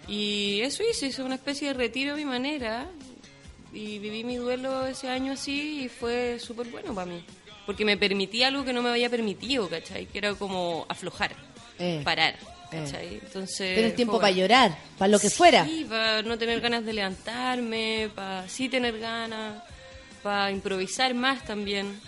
Y eso hice, hice una especie de retiro a mi manera. Y viví mi duelo ese año así y fue súper bueno para mí. porque me permitía algo que no me había permitido, ¿cachai? Que era como aflojar, Eh. parar. ¿Cachai? Entonces... Tienes tiempo fue para llorar, para lo que fuera. Sí, para no tener ganas de levantarme, para sí tener ganas, para improvisar más también,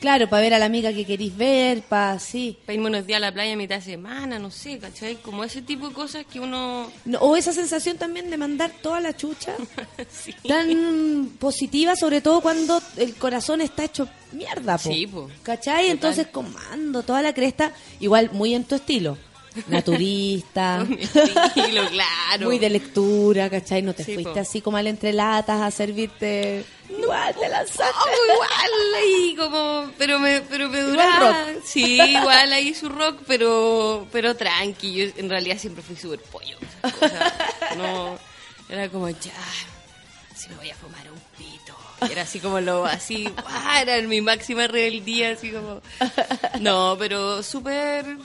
Claro, para ver a la amiga que querís ver, para sí. para irme unos días a la playa a mitad de semana, no sé, ¿cachai? Como ese tipo de cosas que uno... No, o esa sensación también de mandar toda la chucha sí. tan positiva, sobre todo cuando el corazón está hecho mierda, po. Sí, po. ¿Cachai? Total. Entonces comando toda la cresta, igual muy en tu estilo. Naturista, Con mi estilo, claro. muy de lectura, ¿cachai? No te Sí, fuiste po. así como al entrelatas a servirte. Igual te lanzaste. Oh, igual ahí como pero me pero me Igual duraba rock. sí igual ahí su rock pero pero tranqui yo en realidad siempre fui súper pollo esas cosas. no era como ya si me voy a fumar un pito Y era así como lo así guau, era mi máxima rebeldía así como no pero súper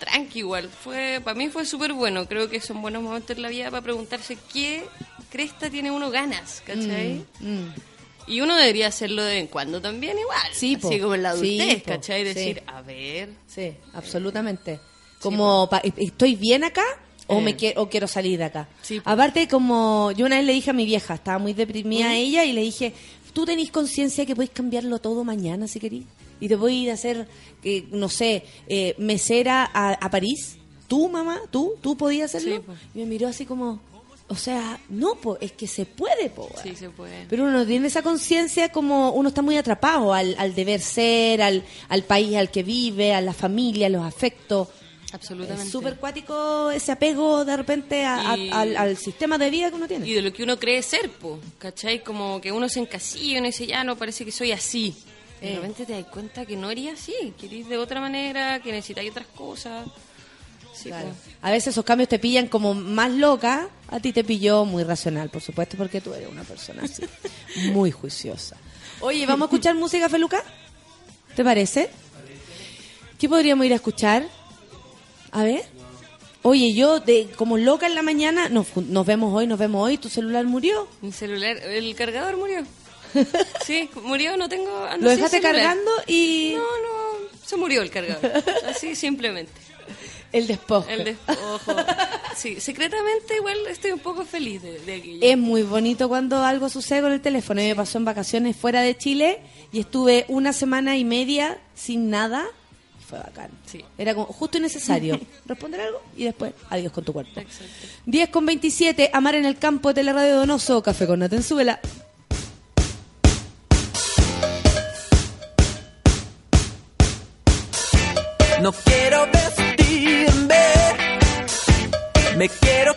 tranqui igual fue para mí fue súper bueno creo que son buenos momentos en la vida para preguntarse qué cresta tiene uno ganas ¿cachai? Mm. Y uno debería hacerlo de vez en cuando también igual. Sí, po. Así como en la Sí, adultez, po. ¿cachai? Sí. Decir, a ver, Sí, absolutamente. Como, pa- ¿estoy bien acá o, Eh. me quiero, o quiero salir de acá? Sí. Aparte, como yo una vez le dije a mi vieja, estaba muy deprimida ¿Mm? ella, y le dije, ¿tú tenés conciencia que podéis cambiarlo todo mañana si querís? Y te voy a ir a hacer, eh, no sé, eh, mesera a, a París. ¿Tú, mamá? ¿Tú? ¿Tú podías hacerlo? Sí, y me miró así como, o sea, no, po, es que se puede, po. sí se puede. Pero uno no tiene esa conciencia como uno está muy atrapado al, al deber ser, al, al país al que vive, a la familia, a los afectos. Absolutamente. Es súper cuático ese apego de repente a- a- Y- al, al sistema de vida que uno tiene. Y de lo que uno cree ser, po, ¿cachai? Como que uno se encasilla y uno dice, ya no, parece que soy así. Y de Eh. repente te das cuenta que no eres así, que eres de otra manera, que necesitáis otras cosas. Sí, Claro. po. A veces esos cambios te pillan como más loca, a ti te pilló muy racional, por supuesto, porque tú eres una persona así, muy juiciosa. Oye, ¿vamos a escuchar música, Feluca? ¿Te parece? ¿Qué podríamos ir a escuchar? A ver. Oye, yo de como loca en la mañana, nos, nos vemos hoy, nos vemos hoy, tu celular murió. Mi celular, el cargador murió. Sí, murió, no tengo... ando Lo sin dejaste cargando y No, no, se murió el cargador. Así simplemente. el despojo. El despojo. Sí, secretamente igual estoy un poco feliz de, de aquello. Es muy bonito cuando algo sucede con el teléfono. Me pasó en vacaciones fuera de Chile y estuve una semana y media sin nada. y Fue bacán. Sí. Era como justo y necesario. Responder algo y después adiós con tu cuerpo. Exacto. 10 con 27, Amar en el campo de Teleradio Donoso, Café con Natenzuela. No quiero vestirme, me quiero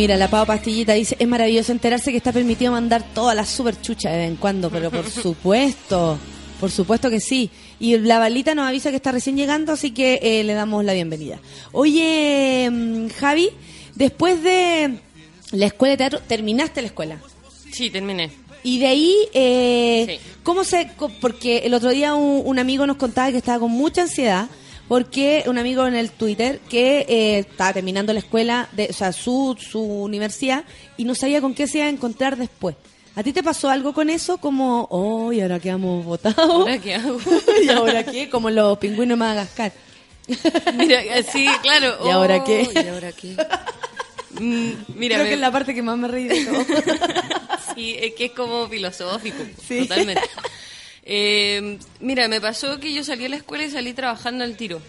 Mira, la Pau Pastillita dice, es maravilloso enterarse que está permitido mandar todas las super chuchas de vez en cuando, pero por supuesto, por supuesto que sí. Y la balita nos avisa que está recién llegando, así que eh, le damos la bienvenida. Oye, mm, Javi, después de la escuela de teatro, terminaste la escuela. Sí, terminé. Y de ahí, eh, Sí. ¿cómo se...? Porque el otro día un, un amigo nos contaba que estaba con mucha ansiedad, porque un amigo en el Twitter que eh, estaba terminando la escuela, de, o sea, su, su universidad, y no sabía con qué se iba a encontrar después. ¿A ti te pasó algo con eso? Como, oh, y ahora quedamos votados. ¿Ahora qué hago? ¿Y ahora qué? Como los pingüinos de Madagascar. Mira, sí, claro. ¿Y ahora Oh, qué? ¿Y ahora qué? Mm, mira, Creo me- que es la parte que más me reí de todo. Sí, es que es como filosófico, Sí. totalmente. Eh, mira, me pasó que yo salí a la escuela y salí trabajando al tiro.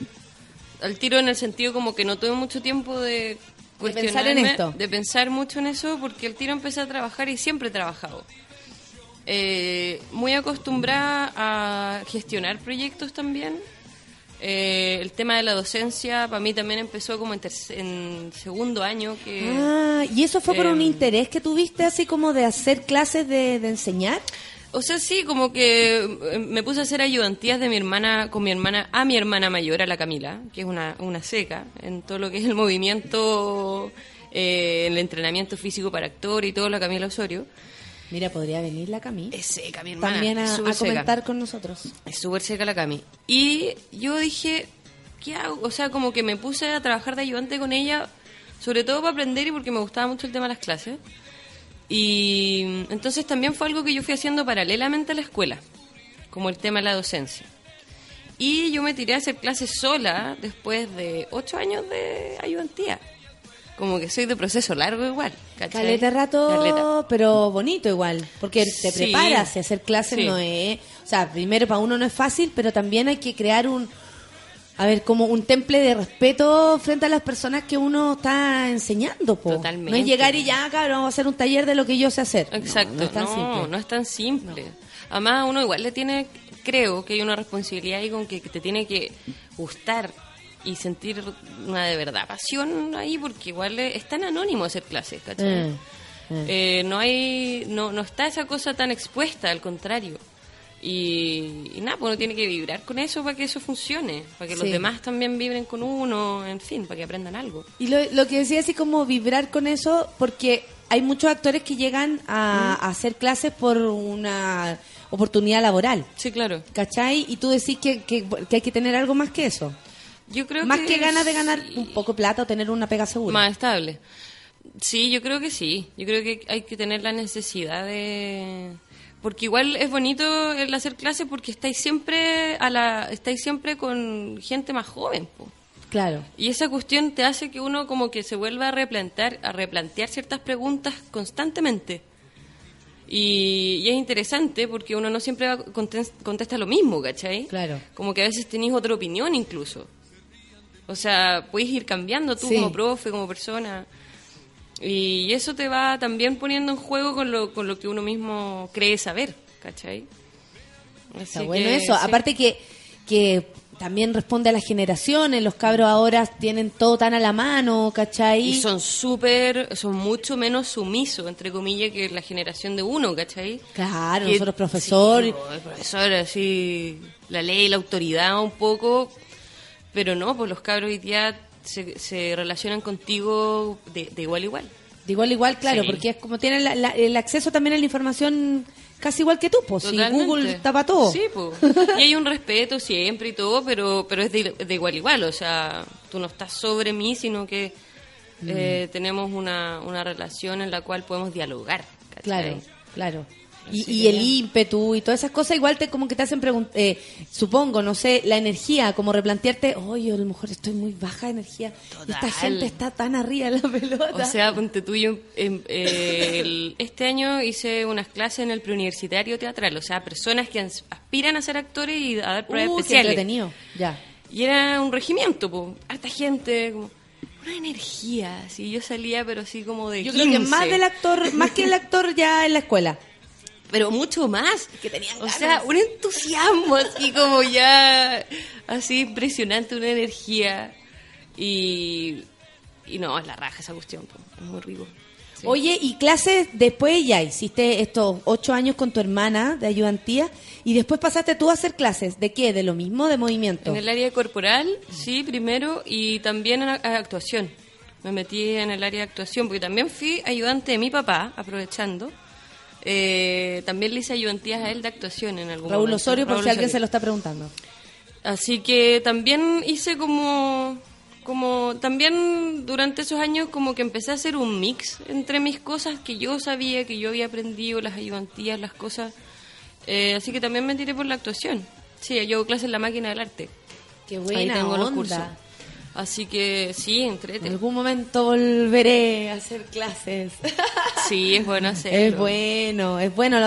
Al tiro en el sentido como que no tuve mucho tiempo de pensar en esto. de pensar mucho en eso, porque al tiro empecé a trabajar y siempre he trabajado. Eh, muy acostumbrada a gestionar proyectos también. Eh, el tema de la docencia para mí también empezó como en, en segundo año que... Ah, ¿y eso fue por un Em, interés que tuviste así como de hacer clases de, de enseñar? O sea, sí, como que eh, me puse a hacer ayudantías de mi hermana, con mi hermana, a mi hermana mayor, a la Camila, que es una, una seca en todo lo que es el movimiento, eh, el entrenamiento físico para actor y todo, la Camila Osorio. Mira, podría venir la Cami. Es seca, mi hermana. También a, comentar con nosotros. Es súper seca la Cami. Y yo dije, ¿qué hago? O sea, como que me puse a trabajar de ayudante con ella, sobre todo para aprender y porque me gustaba mucho el tema de las clases. Y entonces también fue algo que yo fui haciendo paralelamente a la escuela, como el tema de la docencia. Y yo me tiré a hacer clases sola después de ocho años de ayudantía. Como que soy de proceso largo igual. ¿cachai? Caleta rato, Caleta. pero bonito igual, porque te Sí. preparas y hacer clases Sí. no es, o sea, primero para uno no es fácil, pero también hay que crear un, a ver, como un temple de respeto frente a las personas que uno está enseñando, po. Totalmente. No es llegar y ya, cabrón, vamos a hacer un taller de lo que yo sé hacer. Exacto, No, es tan no, simple. no es tan simple. Además, uno igual le tiene, creo que hay una responsabilidad ahí con que, te tiene que gustar y sentir una de verdad pasión ahí, porque igual es, es tan anónimo hacer clases, ¿cachai? Mm, mm. Eh, no hay, no, no está esa cosa tan expuesta, al contrario. Y, y nada, pues uno tiene que vibrar con eso para que eso funcione, para que los demás también vibren con uno, en fin, para que aprendan algo. Y lo, lo que decía así como vibrar con eso, porque hay muchos actores que llegan a, a hacer clases por una oportunidad laboral, Sí, claro. ¿cachai? Y tú decís que, que, que hay que tener algo más que eso. Yo creo más que, que ganas de ganar un poco plata o tener una pega segura. Más estable. Sí, yo creo que sí. Yo creo que hay que tener la necesidad de... Porque igual es bonito el hacer clases porque estáis siempre a la estáis siempre con gente más joven, po. Claro. Y esa cuestión te hace que uno como que se vuelva a replantear, a replantear ciertas preguntas constantemente. Y, y es interesante porque uno no siempre va contesta lo mismo, ¿cachai? Claro. Como que a veces tenéis otra opinión incluso. O sea, puedes ir cambiando tú Sí. como profe, como persona. Y eso te va también poniendo en juego con lo, con lo que uno mismo cree saber, ¿cachai? Está bueno que, eso. sí. Aparte que, que también responde a las generaciones. Los cabros ahora tienen todo tan a la mano, ¿cachai? Y son súper, son mucho menos sumisos, entre comillas, que la generación de uno, ¿cachai? Claro, Que- nosotros profesor. sí, el profesor, así, la ley, la autoridad un poco, pero no, pues los cabros hoy día se, se relacionan contigo de, de igual a igual. De igual, igual, claro, Sí. porque es como tienen la- la- el acceso también a la información casi igual que tú, pues. Si. Google tapa todo. Sí, pues. Y hay un respeto siempre y todo, pero, pero es de, de igual a igual. O sea, tú no estás sobre mí, sino que eh, Mm. tenemos una, una relación en la cual podemos dialogar. ¿cachai? Claro, claro. Y, y el ímpetu y todas esas cosas igual te como que te hacen preguntar, supongo, no sé, la energía, como replantearte, oye, a lo mejor estoy muy baja de energía, y esta Total. gente está tan arriba de la pelota. O sea, ponte tú, yo, em, eh, este año hice unas clases en el preuniversitario teatral, o sea, personas que aspiran a ser actores y a dar pruebas Uh, especiales. entretenido, ya. Y era un regimiento, pues, harta gente, como una energía, así, yo salía pero así como de Yo creo que 15. más del actor, más que el actor ya en la escuela. Pero mucho más. Que tenían o ganas. sea, un entusiasmo así como ya, así impresionante, una energía. Y, y no, es la raja esa cuestión, es muy rico. Sí. Oye, y clases después ya hiciste estos ocho años con tu hermana de ayudantía y después pasaste tú a hacer clases. ¿De qué? ¿De lo mismo? ¿De movimiento? En el área corporal, sí, primero, y también en a- a actuación. Me metí en el área de actuación, porque también fui ayudante de mi papá, aprovechando. Eh, también le hice ayudantías a él de actuación en algún Raúl momento. Osorio, por Raúl si alguien Osorio. se lo está preguntando. Así que también hice como, como, también durante esos años como que empecé a hacer un mix entre mis cosas que yo sabía, que yo había aprendido, las ayudantías, las cosas. Eh, así que también me tiré por la actuación. Sí, yo hago clases en la máquina del arte. Qué Ahí buena tengo los cursos. Así que sí, En entrete. algún momento volveré a hacer clases. Sí, es bueno hacerlo. Es bueno, es bueno.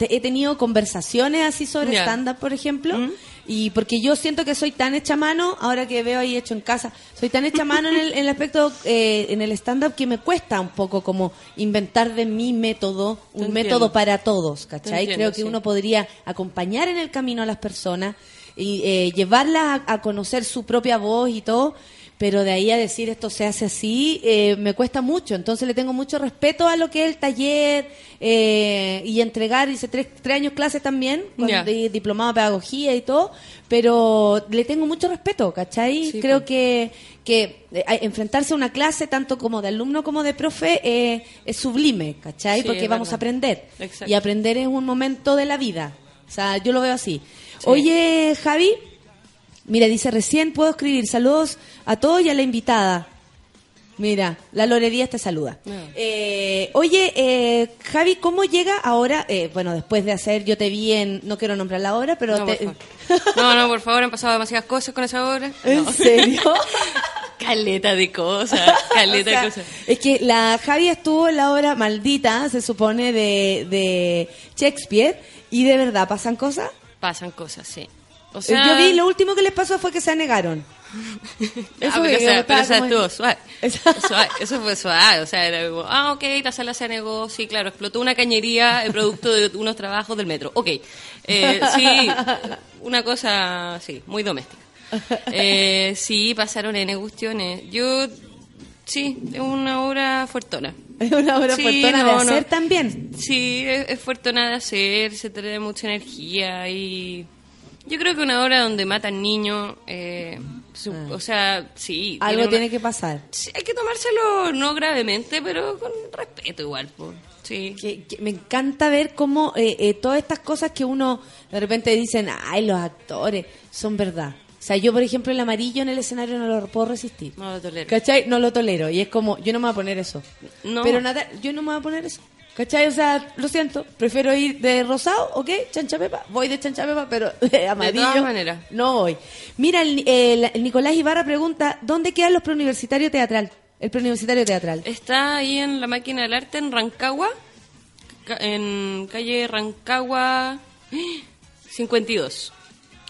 He tenido conversaciones así sobre Ya. stand-up, por ejemplo, ¿Mm? y porque yo siento que soy tan hecha mano, ahora que veo ahí hecho en casa, soy tan hecha mano en el, en el aspecto, eh, en el stand-up, que me cuesta un poco como inventar de mi método, un entiendo. método para todos, ¿cachai? entiendo, Creo que sí. uno podría acompañar en el camino a las personas y eh, llevarlas a, a conocer su propia voz y todo, pero de ahí a decir esto se hace así, eh, me cuesta mucho. Entonces le tengo mucho respeto a lo que es el taller eh, y entregar, hice tres, tres años clases también, con di- diplomado de pedagogía y todo, pero le tengo mucho respeto, ¿cachai? Sí, Creo pues. que, que eh, enfrentarse a una clase, tanto como de alumno como de profe, eh, es sublime, ¿cachai? Sí, Porque vamos a aprender. Exacto. Y aprender es un momento de la vida. O sea, yo lo veo así. Oye, Javi, mira, dice recién puedo escribir saludos a todos y a la invitada. Mira, la Lore Díaz te saluda. Ah. Eh, oye, eh, Javi, ¿cómo llega ahora? eh, bueno, después de hacer, yo te vi en, no quiero nombrar la hora, pero No, te- por favor. no, no, por favor, han pasado demasiadas cosas con esa obra. ¿En No. serio? caleta de cosas, caleta O sea, de cosas. Es que la Javi estuvo en la obra maldita, se supone, de, de Shakespeare, y de verdad pasan cosas. Pasan cosas, sí. O Eh, sea, Yo vi, lo último que les pasó fue que se anegaron. Ah, Eso pero, que o sea, estaba pero esa como- estuvo suave. Eso fue suave. O sea, era como, ah, ok, la sala se negó. Sí, claro, explotó una cañería, el producto de unos trabajos del metro. Ok. Eh, sí, una cosa, sí, muy doméstica. Eh, sí, pasaron N cuestiones. Yo, sí, es una obra fuertona. Es una obra Sí, fuertona no, de no. hacer también. Sí, es, es fuertona de hacer, se trae mucha energía y yo creo que una obra donde matan niños, eh, su- o sea, sí. Ah. Algo una- tiene que pasar. Sí, hay que tomárselo no gravemente, pero con respeto igual, po. Sí. Que- que me encanta ver cómo eh, eh, todas estas cosas que uno de repente dicen, ay, los actores, son verdad. O sea, yo, por ejemplo, el amarillo en el escenario no lo puedo resistir. No lo tolero. ¿Cachai? No lo tolero. Y es como, yo no me voy a poner eso. No. Pero nada, yo no me voy a poner eso. ¿Cachai? O sea, lo siento. Prefiero ir de rosado, ¿ok? Chancha pepa. Voy de chancha pepa, pero de amarillo. todas maneras. No voy. Mira, el, el- el Nicolás Ibarra pregunta, ¿dónde quedan los preuniversitarios teatral? El preuniversitario teatral. Está ahí en la máquina del arte en Rancagua, ca- en calle Rancagua 52.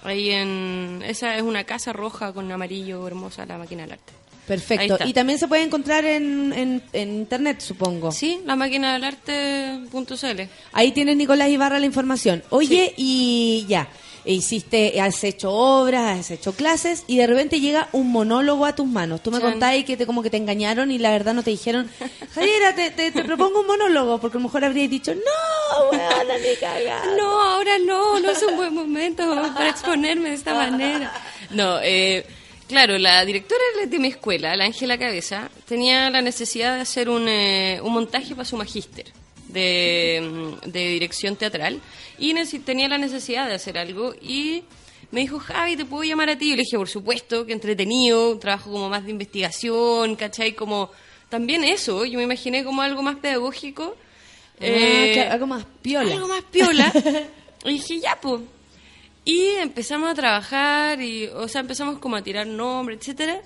Ahí en. Esa es una casa roja con amarillo hermosa, la máquina del arte. Perfecto. Y también se puede encontrar en, en, en internet, supongo. Sí, la máquina del arte.cl. Ahí tienes Nicolás Ibarra la información. Oye, y ya, hiciste, has hecho obras, has hecho clases y de repente llega un monólogo a tus manos. Tú me Chan. contáis que te como que te engañaron y la verdad no te dijeron, Javiera, te, te, te propongo un monólogo, porque a lo mejor habrías dicho, no, weona, ni cagada. No, ahora no, no es un buen momento para exponerme de esta manera. No, eh, claro, la directora de mi escuela, la Ángela Cabeza, tenía la necesidad de hacer un, eh, un montaje para su magíster de, mm, de dirección teatral y tenía la necesidad de hacer algo y me dijo, Javi, ¿te puedo llamar a ti? Yo le dije, por supuesto, que entretenido, un trabajo como más de investigación, ¿cachai? Como también eso, yo me imaginé como algo más pedagógico. Ah, Eh, claro, algo más piola. algo más piola. y dije, ya, pues. Y empezamos a trabajar, y, o sea, empezamos como a tirar nombres, etcétera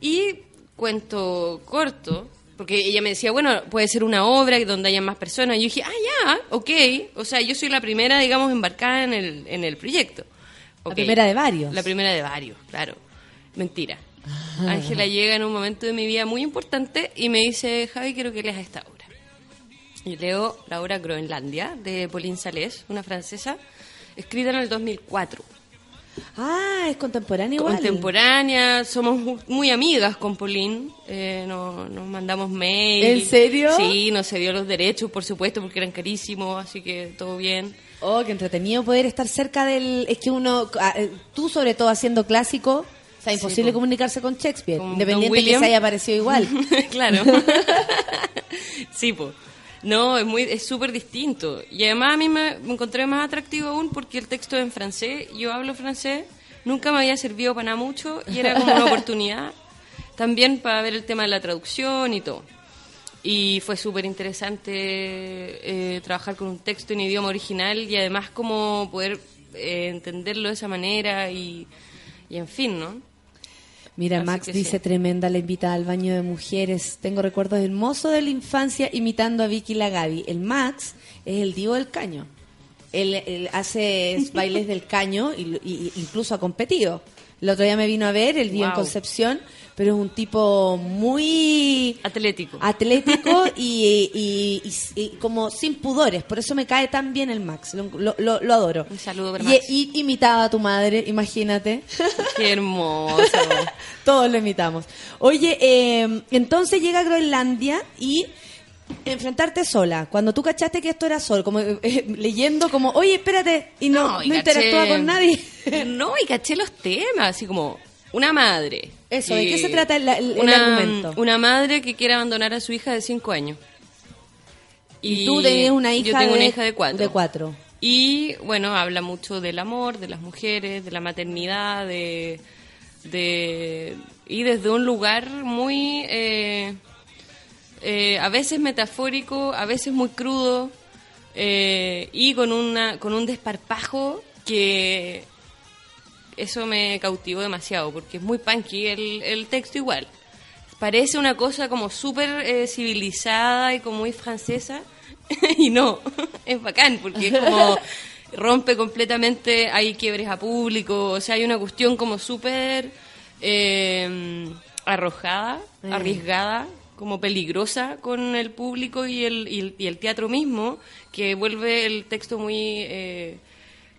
Y cuento corto, porque ella me decía, bueno, puede ser una obra donde haya más personas. Y yo dije, ah, ya, ok. O sea, yo soy la primera, digamos, embarcada en el, en el proyecto. La primera de varios. La primera de varios, claro. Mentira. Ángela llega en un momento de mi vida muy importante y me dice, Javi, quiero que leas esta obra. Y leo la obra Groenlandia de Pauline Salés, una francesa, escrita en el 2004. Ah, es contemporánea igual. contemporánea, somos mu- muy amigas con Pauline, eh, no- nos mandamos mail. ¿En serio? Sí, nos cedió los derechos, por supuesto, porque eran carísimos, así que todo bien. Oh, qué entretenido poder estar cerca del... Es que uno, ah, eh, tú sobre todo haciendo clásico, o sea, imposible po. comunicarse con Shakespeare, Con independiente que se haya parecido igual. claro. sí, pues. No, es muy es súper distinto. Y además a mí me, me encontré más atractivo aún porque el texto es en francés, yo hablo francés, nunca me había servido para nada mucho y era como una oportunidad también para ver el tema de la traducción y todo. Y fue súper interesante eh, trabajar con un texto en idioma original y además como poder eh, entenderlo de esa manera y, y en fin, ¿no? Mira, Así Max dice sí. tremenda la invitada al baño de mujeres. Tengo recuerdos hermosos de la infancia imitando a Vicky la Gaby. El Max es el divo del caño. Él, él hace bailes del caño y, y- incluso ha competido. El otro día me vino a ver, él vive en. Concepción, pero es un tipo muy Atlético. atlético y, y- y- y como sin pudores. Por eso me cae tan bien el Max. Lo, lo- lo- lo adoro. Un saludo para y, Max. y imitaba a tu madre, imagínate. Qué hermoso. Todos lo imitamos. Oye, eh, entonces llega a Groenlandia y enfrentarte sola. Cuando tú cachaste que esto era sol, como eh, eh, leyendo como, oye, espérate, y no, no, y caché- interactúa con nadie. No, y caché los temas, así como una madre. Eso, ¿de qué se trata el- el- argumento? Una madre que quiere abandonar a su hija de 5 años. Y, tú tenías una hija, Yo tengo de, una hija de 4. de cuatro. Y bueno, habla mucho del amor, de las mujeres, de la maternidad, de, de y desde un lugar muy eh, eh, a veces metafórico, a veces muy crudo eh, y con una con un desparpajo que eso me cautivó demasiado porque es muy punky el, el texto igual. Parece una cosa como súper eh, civilizada y como muy francesa y no, es bacán porque es como rompe completamente, hay quiebres a público, o sea, hay una cuestión como súper eh, arrojada, arriesgada, como peligrosa con el público y el, y el, y el teatro mismo, que vuelve el texto muy... eh,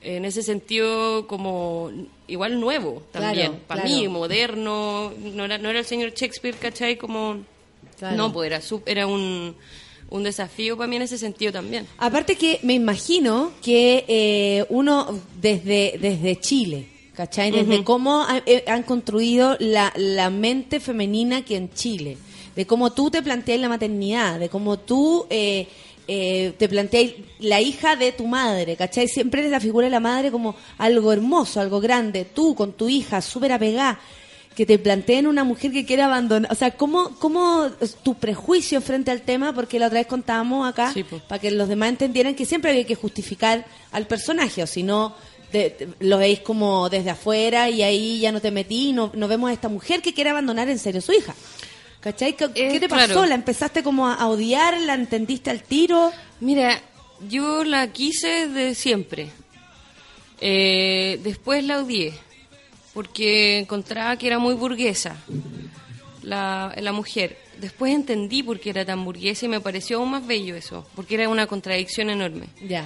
en ese sentido como igual nuevo también Claro, para claro. mí moderno no era no era el señor Shakespeare ¿cachai? como Claro. no pues era era un, un desafío para mí en ese sentido también Aparte que me imagino que eh, uno desde, desde Chile, ¿cachai? Desde cómo eh, han construido la, la mente femenina que en Chile, de cómo tú te planteas la maternidad, de cómo tú eh, eh, te planteas la hija de tu madre, ¿cachai? Siempre es la figura de la madre como algo hermoso, algo grande, tú con tu hija súper apegada que te planteen una mujer que quiere abandonar, o sea, ¿cómo, cómo tu prejuicio frente al tema? Porque la otra vez contábamos acá, Sí, para que los demás entendieran que siempre hay que justificar al personaje, o si no, de- de- lo veis como desde afuera y ahí ya no te metí y no, no vemos a esta mujer que quiere abandonar en serio a su hija. ¿Cachai? ¿Qué, Eh, te pasó? claro. ¿La empezaste como a odiar? ¿La entendiste al tiro? mira yo la quise de siempre Eh, después la odié porque encontraba que era muy burguesa la, la mujer después entendí por qué era tan burguesa y me pareció aún más bello eso porque era una contradicción enorme Ya.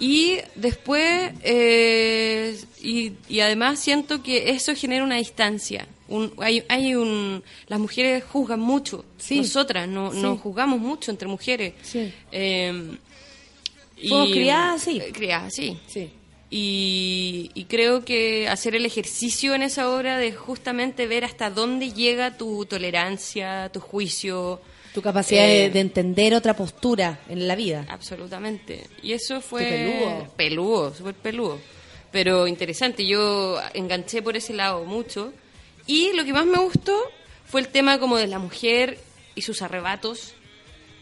Y después, eh, y, y además siento que eso genera una distancia. Un, hay, hay un, las mujeres juzgan mucho. Sí. Nosotras no, Sí. nos juzgamos mucho entre mujeres. Sí. Eh, Fuimos criadas así. eh, Criadas así. Sí. Y, y creo que hacer el ejercicio en esa obra de justamente ver hasta dónde llega tu tolerancia, tu juicio. Tu capacidad Eh, de, de entender otra postura en la vida. Absolutamente. Y eso fue... Peludo. Peludo, súper peludo. Pero interesante, yo enganché por ese lado mucho. Y lo que más me gustó fue el tema como de la mujer y sus arrebatos.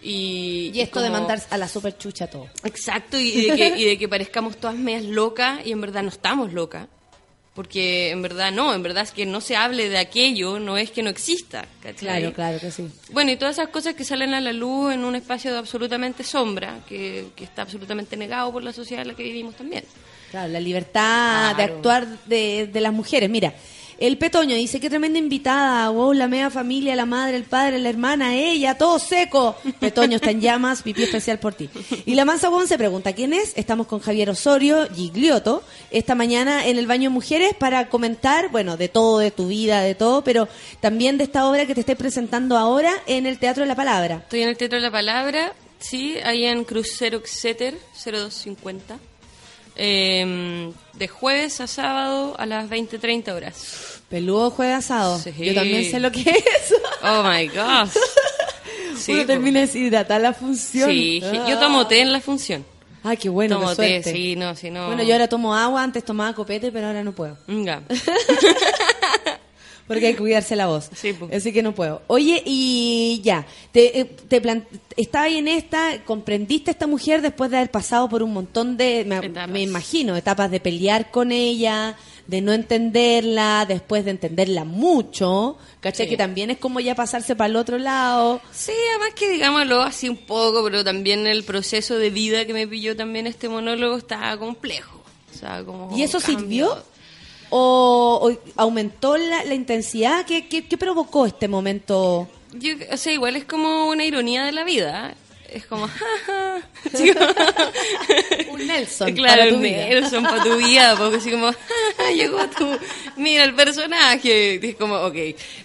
Y, Y esto de mandar a la super chucha todo. Exacto, y de, que, y de que parezcamos todas medias locas y en verdad no estamos locas. Porque en verdad no, en verdad es que no se hable de aquello, no es que no exista. ¿cachai? Claro, claro que sí. Bueno, y todas esas cosas que salen a la luz en un espacio de absolutamente sombra, que, que está absolutamente negado por la sociedad en la que vivimos también. Claro, la libertad de actuar de, de las mujeres. Mira, El Petoño dice, qué tremenda invitada, wow, la media familia, la madre, el padre, la hermana, ella, todo seco. Petoño está en llamas, pipí especial por ti. Y la Mansa Won se pregunta, ¿quién es? Estamos con Javier Osorio, Giglioto, esta mañana en el baño Mujeres para comentar, bueno, de todo, de tu vida, de todo, pero también de esta obra que te estoy presentando ahora en el Teatro de la Palabra. Estoy en el Teatro de la Palabra, sí, ahí en Crucero Exeter, 0250. Eh, de jueves a sábado a las 20-30 horas. Peludo juega asado. Sí. Yo también sé lo que es. Oh my gosh. Sí, Uno po. termina deshidratar la función. Sí, yo tomo té en la función. Ah, qué bueno, tomo qué té, suerte. sí, no, si no. Bueno, yo ahora tomo agua, antes tomaba copete, pero ahora no puedo. Venga. Porque hay que cuidarse la voz. Sí, po. Así que no puedo. Oye, y ya, te, eh, te plan- estaba ahí en esta, comprendiste a esta mujer después de haber pasado por un montón de, me, imagino, etapas de pelear con ella, de no entenderla, después de entenderla mucho, ¿cachai? Sí. Que también es como ya pasarse para el otro lado. Sí, además que digámoslo así un poco, pero también el proceso de vida que me pilló también este monólogo estaba complejo. O sea, como ¿Y eso sirvió? ¿O, o aumentó la, la intensidad? ¿Qué, qué, qué provocó este momento? Yo, o sea, igual es como una ironía de la vida. Es como, jaja. Como- Un Nelson claro, para tu un vida. Nelson para tu vida, porque así como, jaja, llegó tu, mira el personaje. Y es como, ok,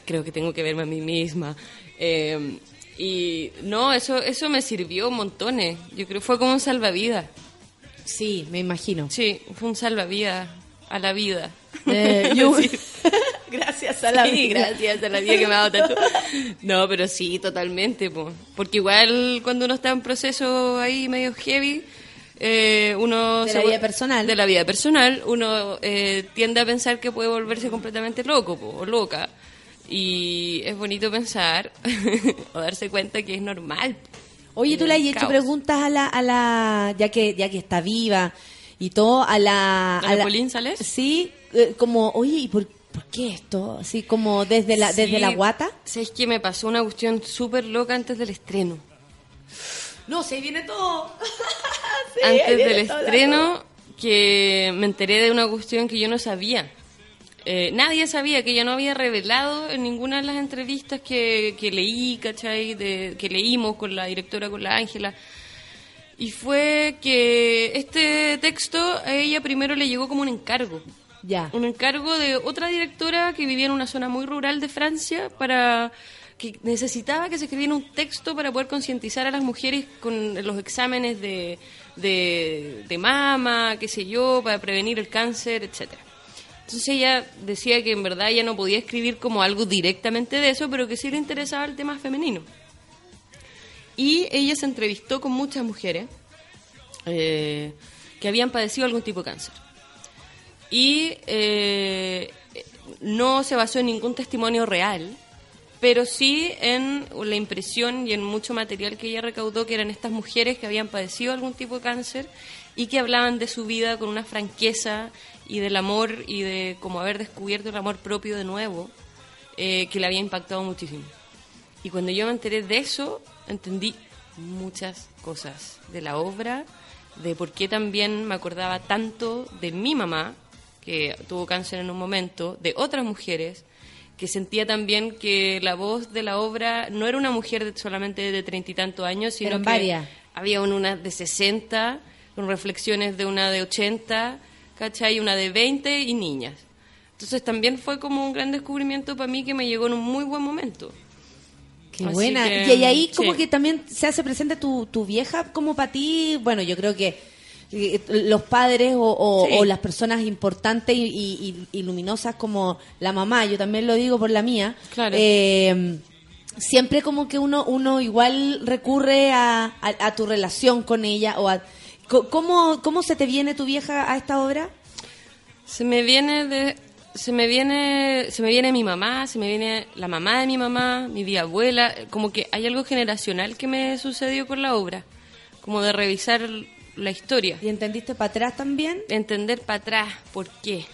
creo que tengo que verme a mí misma. Eh, y no, eso, eso me sirvió montones. Yo creo que fue como un salvavidas. Sí, me imagino. Sí, fue un salvavidas a la vida. Eh, yo- gracias a la Sí, vida. gracias a la vida que me ha dado tanto. No, pero sí, totalmente. po. Porque igual cuando uno está en proceso ahí medio heavy, eh, uno... De la vida personal. De la vida personal, uno eh, tiende a pensar que puede volverse completamente loco po, o loca. Y es bonito pensar o darse cuenta que es normal. Oye, tú le has hecho Caos. preguntas a la, a la, ya que, ya que está viva y todo, a la, ¿A la Pauline Sales? Sí, eh, como, oye, ¿y por, por qué esto? Así como desde la, desde la guata. ¿Sabes que me pasó una cuestión súper loca antes del estreno? No, se viene todo. Sí, antes viene del la estreno que me enteré de una cuestión que yo no sabía. Eh, nadie sabía que ella no había revelado en ninguna de las entrevistas que, que leí, ¿cachai? De, que leímos con la directora, con la Ángela. Y fue que este texto a ella primero le llegó como un encargo. Ya. Un encargo de otra directora que vivía en una zona muy rural de Francia para que necesitaba que se escribiera un texto para poder concientizar a las mujeres con los exámenes de, de, de mama, qué sé yo, para prevenir el cáncer, etcétera. Entonces ella decía que en verdad ella no podía escribir como algo directamente de eso, pero que sí le interesaba el tema femenino. Y ella se entrevistó con muchas mujeres eh, que habían padecido algún tipo de cáncer. Y eh, no se basó en ningún testimonio real, pero sí en la impresión y en mucho material que ella recaudó, que eran estas mujeres que habían padecido algún tipo de cáncer y que hablaban de su vida con una franqueza y del amor y de como haber descubierto el amor propio de nuevo, eh, que le había impactado muchísimo. Y cuando yo me enteré de eso, entendí muchas cosas de la obra, de por qué también me acordaba tanto de mi mamá, que tuvo cáncer en un momento, de otras mujeres, que sentía también que la voz de la obra no era una mujer solamente de treinta y tantos años, sino Eran que varias. había un- una de 60, con reflexiones de una de 80, ¿cachai? Una de 20 y niñas. Entonces también fue como un gran descubrimiento para mí que me llegó en un muy buen momento. Qué Así buena. que, y, ahí como sí. que también se hace presente tu, tu vieja como para ti. Bueno, yo creo que eh, los padres o, o- Sí. o las personas importantes y, y- y- y luminosas como la mamá, yo también lo digo por la mía. Claro. eh, siempre como que uno uno igual recurre a, a- a tu relación con ella o a ¿Cómo, ¿Cómo se te viene tu vieja a esta obra? Se me viene de se me viene se me viene mi mamá, se me viene la mamá de mi mamá, mi bisabuela, como que hay algo generacional que me sucedió con la obra, como de revisar la historia, ¿Y entendiste para atrás también? entender para atrás por qué,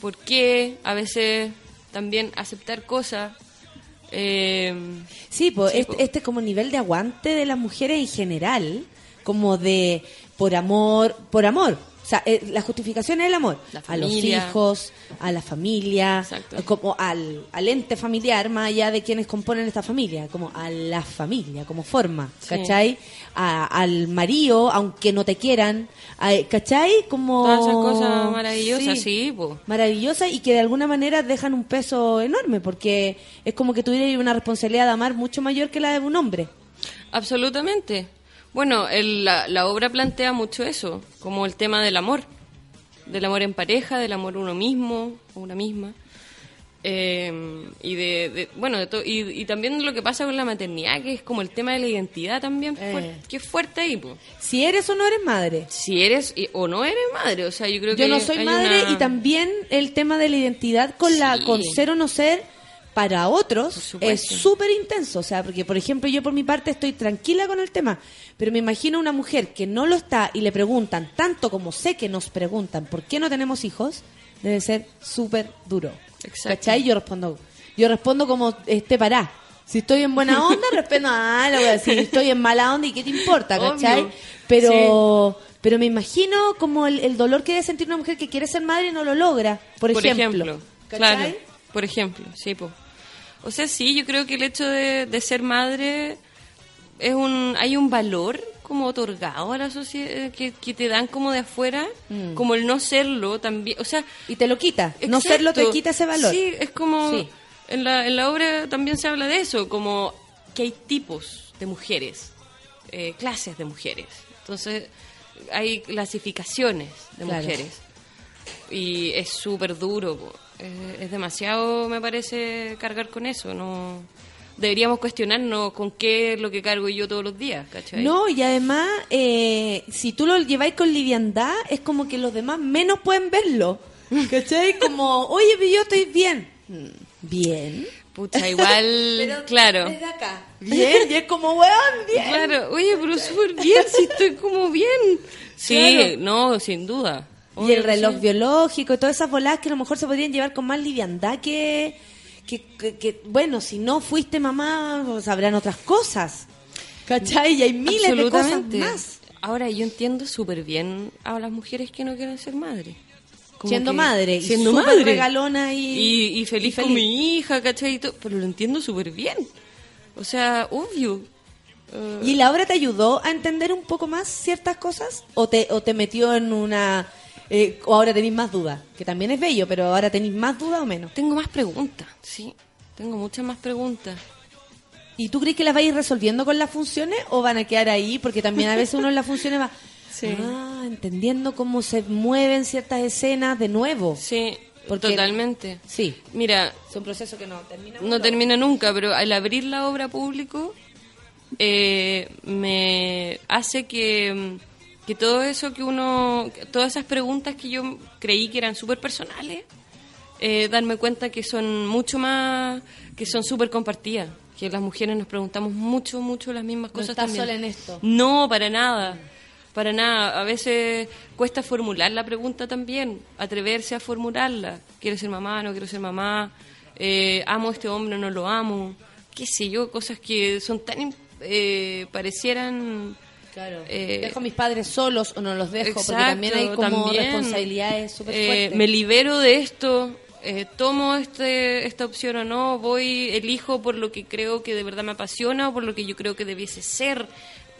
por qué a veces también aceptar cosas eh, Sí, pues Sí, este, este como nivel de aguante de las mujeres en general, como de por amor, por amor. Sea, eh, la justificación es el amor. A los hijos, a la familia, Exacto. como al, al ente familiar, más allá de quienes componen esta familia, como a la familia, como forma, Sí. ¿cachai? A- al marido, aunque no te quieran, a- ¿cachai? Como... Todas esas cosas maravillosas, sí, po. Maravillosas y que de alguna manera dejan un peso enorme, porque es como que tuvieras una responsabilidad de amar mucho mayor que la de un hombre. Absolutamente. Bueno, el- la, la obra plantea mucho eso, como el tema del amor, del amor en pareja, del amor uno mismo, o una misma. Eh, y de, de- bueno de to- y, y también lo que pasa con la maternidad que es como el tema de la identidad también Eh. que es fuerte ahí po. Si eres o no eres madre. si eres y- o no eres madre o sea yo creo que Yo no hay- soy hay madre una- y también el tema de la identidad con la con ser o no ser para otros es súper intenso, o sea, porque por ejemplo yo por mi parte estoy tranquila con el tema, pero me imagino una mujer que no lo está y le preguntan tanto como sé que nos preguntan por qué no tenemos hijos, debe ser súper duro. Exacto. ¿Cachai? Yo respondo, yo respondo como esté pará. Si estoy en buena onda, respondo, ah, la wea, si estoy en mala onda, ¿y qué te importa? ¿Cachai? Obvio. Pero, pero me imagino como el, el dolor que debe sentir una mujer que quiere ser madre y no lo logra, por, por ejemplo. ejemplo, por ejemplo, sí, po. O sea, sí, yo creo que el hecho de, de ser madre es un, hay un valor como otorgado a la sociedad que, que te dan como de afuera, Mm. como el no serlo también, o sea, Y te lo quita. No serlo te quita ese valor. Sí, es como Sí. en la, en la obra también se habla de eso, como que hay tipos de mujeres, eh, clases de mujeres. Entonces, hay clasificaciones de Claro. mujeres. Y es súper duro. po. Es, es demasiado, me parece, cargar con eso. no Deberíamos cuestionarnos con qué es lo que cargo yo todos los días, ¿cachai? No, y además, eh, si tú lo lleváis con liviandad, es como que los demás menos pueden verlo. ¿Cachai? Como, oye, yo estoy bien. Bien. Pucha, igual, claro. Desde acá. Bien, y es como, weón, bien. Claro, oye, pero súper bien, si estoy como bien. Sí, Claro. no, sin duda. Y el reloj sí. biológico y todas esas voladas que a lo mejor se podrían llevar con más liviandad que, que, que- que, bueno, si no fuiste mamá, pues habrán otras cosas. ¿Cachai? Y hay miles de cosas más. Ahora, yo entiendo súper bien a las mujeres que no quieren ser madre. Como Siendo madre, y siendo súper madre. regalona y- y, y feliz y con mi hija, ¿cachai? Y pero lo entiendo súper bien. O sea, obvio. ¿Y la obra te ayudó a entender un poco más ciertas cosas? ¿O te, o te metió en una... eh, o ahora tenéis más dudas? Que también es bello, pero ahora tenéis más dudas o menos. tengo más preguntas, sí. Tengo muchas más preguntas. ¿Y tú crees que las vais a ir resolviendo con las funciones o van a quedar ahí? Porque también a veces uno en las funciones va... Sí. Ah, entendiendo cómo se mueven ciertas escenas de nuevo. Sí, Porque- totalmente. Sí. Mira, Es un proceso que no termina. no termina nunca, pero al abrir la obra público eh, me hace que, que todo eso que uno, todas esas preguntas que yo creí que eran súper personales, eh, darme cuenta que son mucho más, que son súper compartidas, que las mujeres nos preguntamos mucho, mucho las mismas No cosas estás también. sola en esto. No, para nada. Para nada. A veces cuesta formular la pregunta también, atreverse a formularla. ¿Quiero ser mamá? ¿No quiero ser mamá? Eh, ¿Amo a este hombre? ¿No lo amo? ¿Qué sé yo? Cosas que son tan... eh, parecieran... Claro. Eh, ¿Dejo a mis padres solos o no los dejo? porque Exacto, también hay como también. responsabilidades súper Eh, fuertes. me libero de esto, eh, tomo este, esta opción o no, voy, elijo por lo que creo que de verdad me apasiona o por lo que yo creo que debiese ser.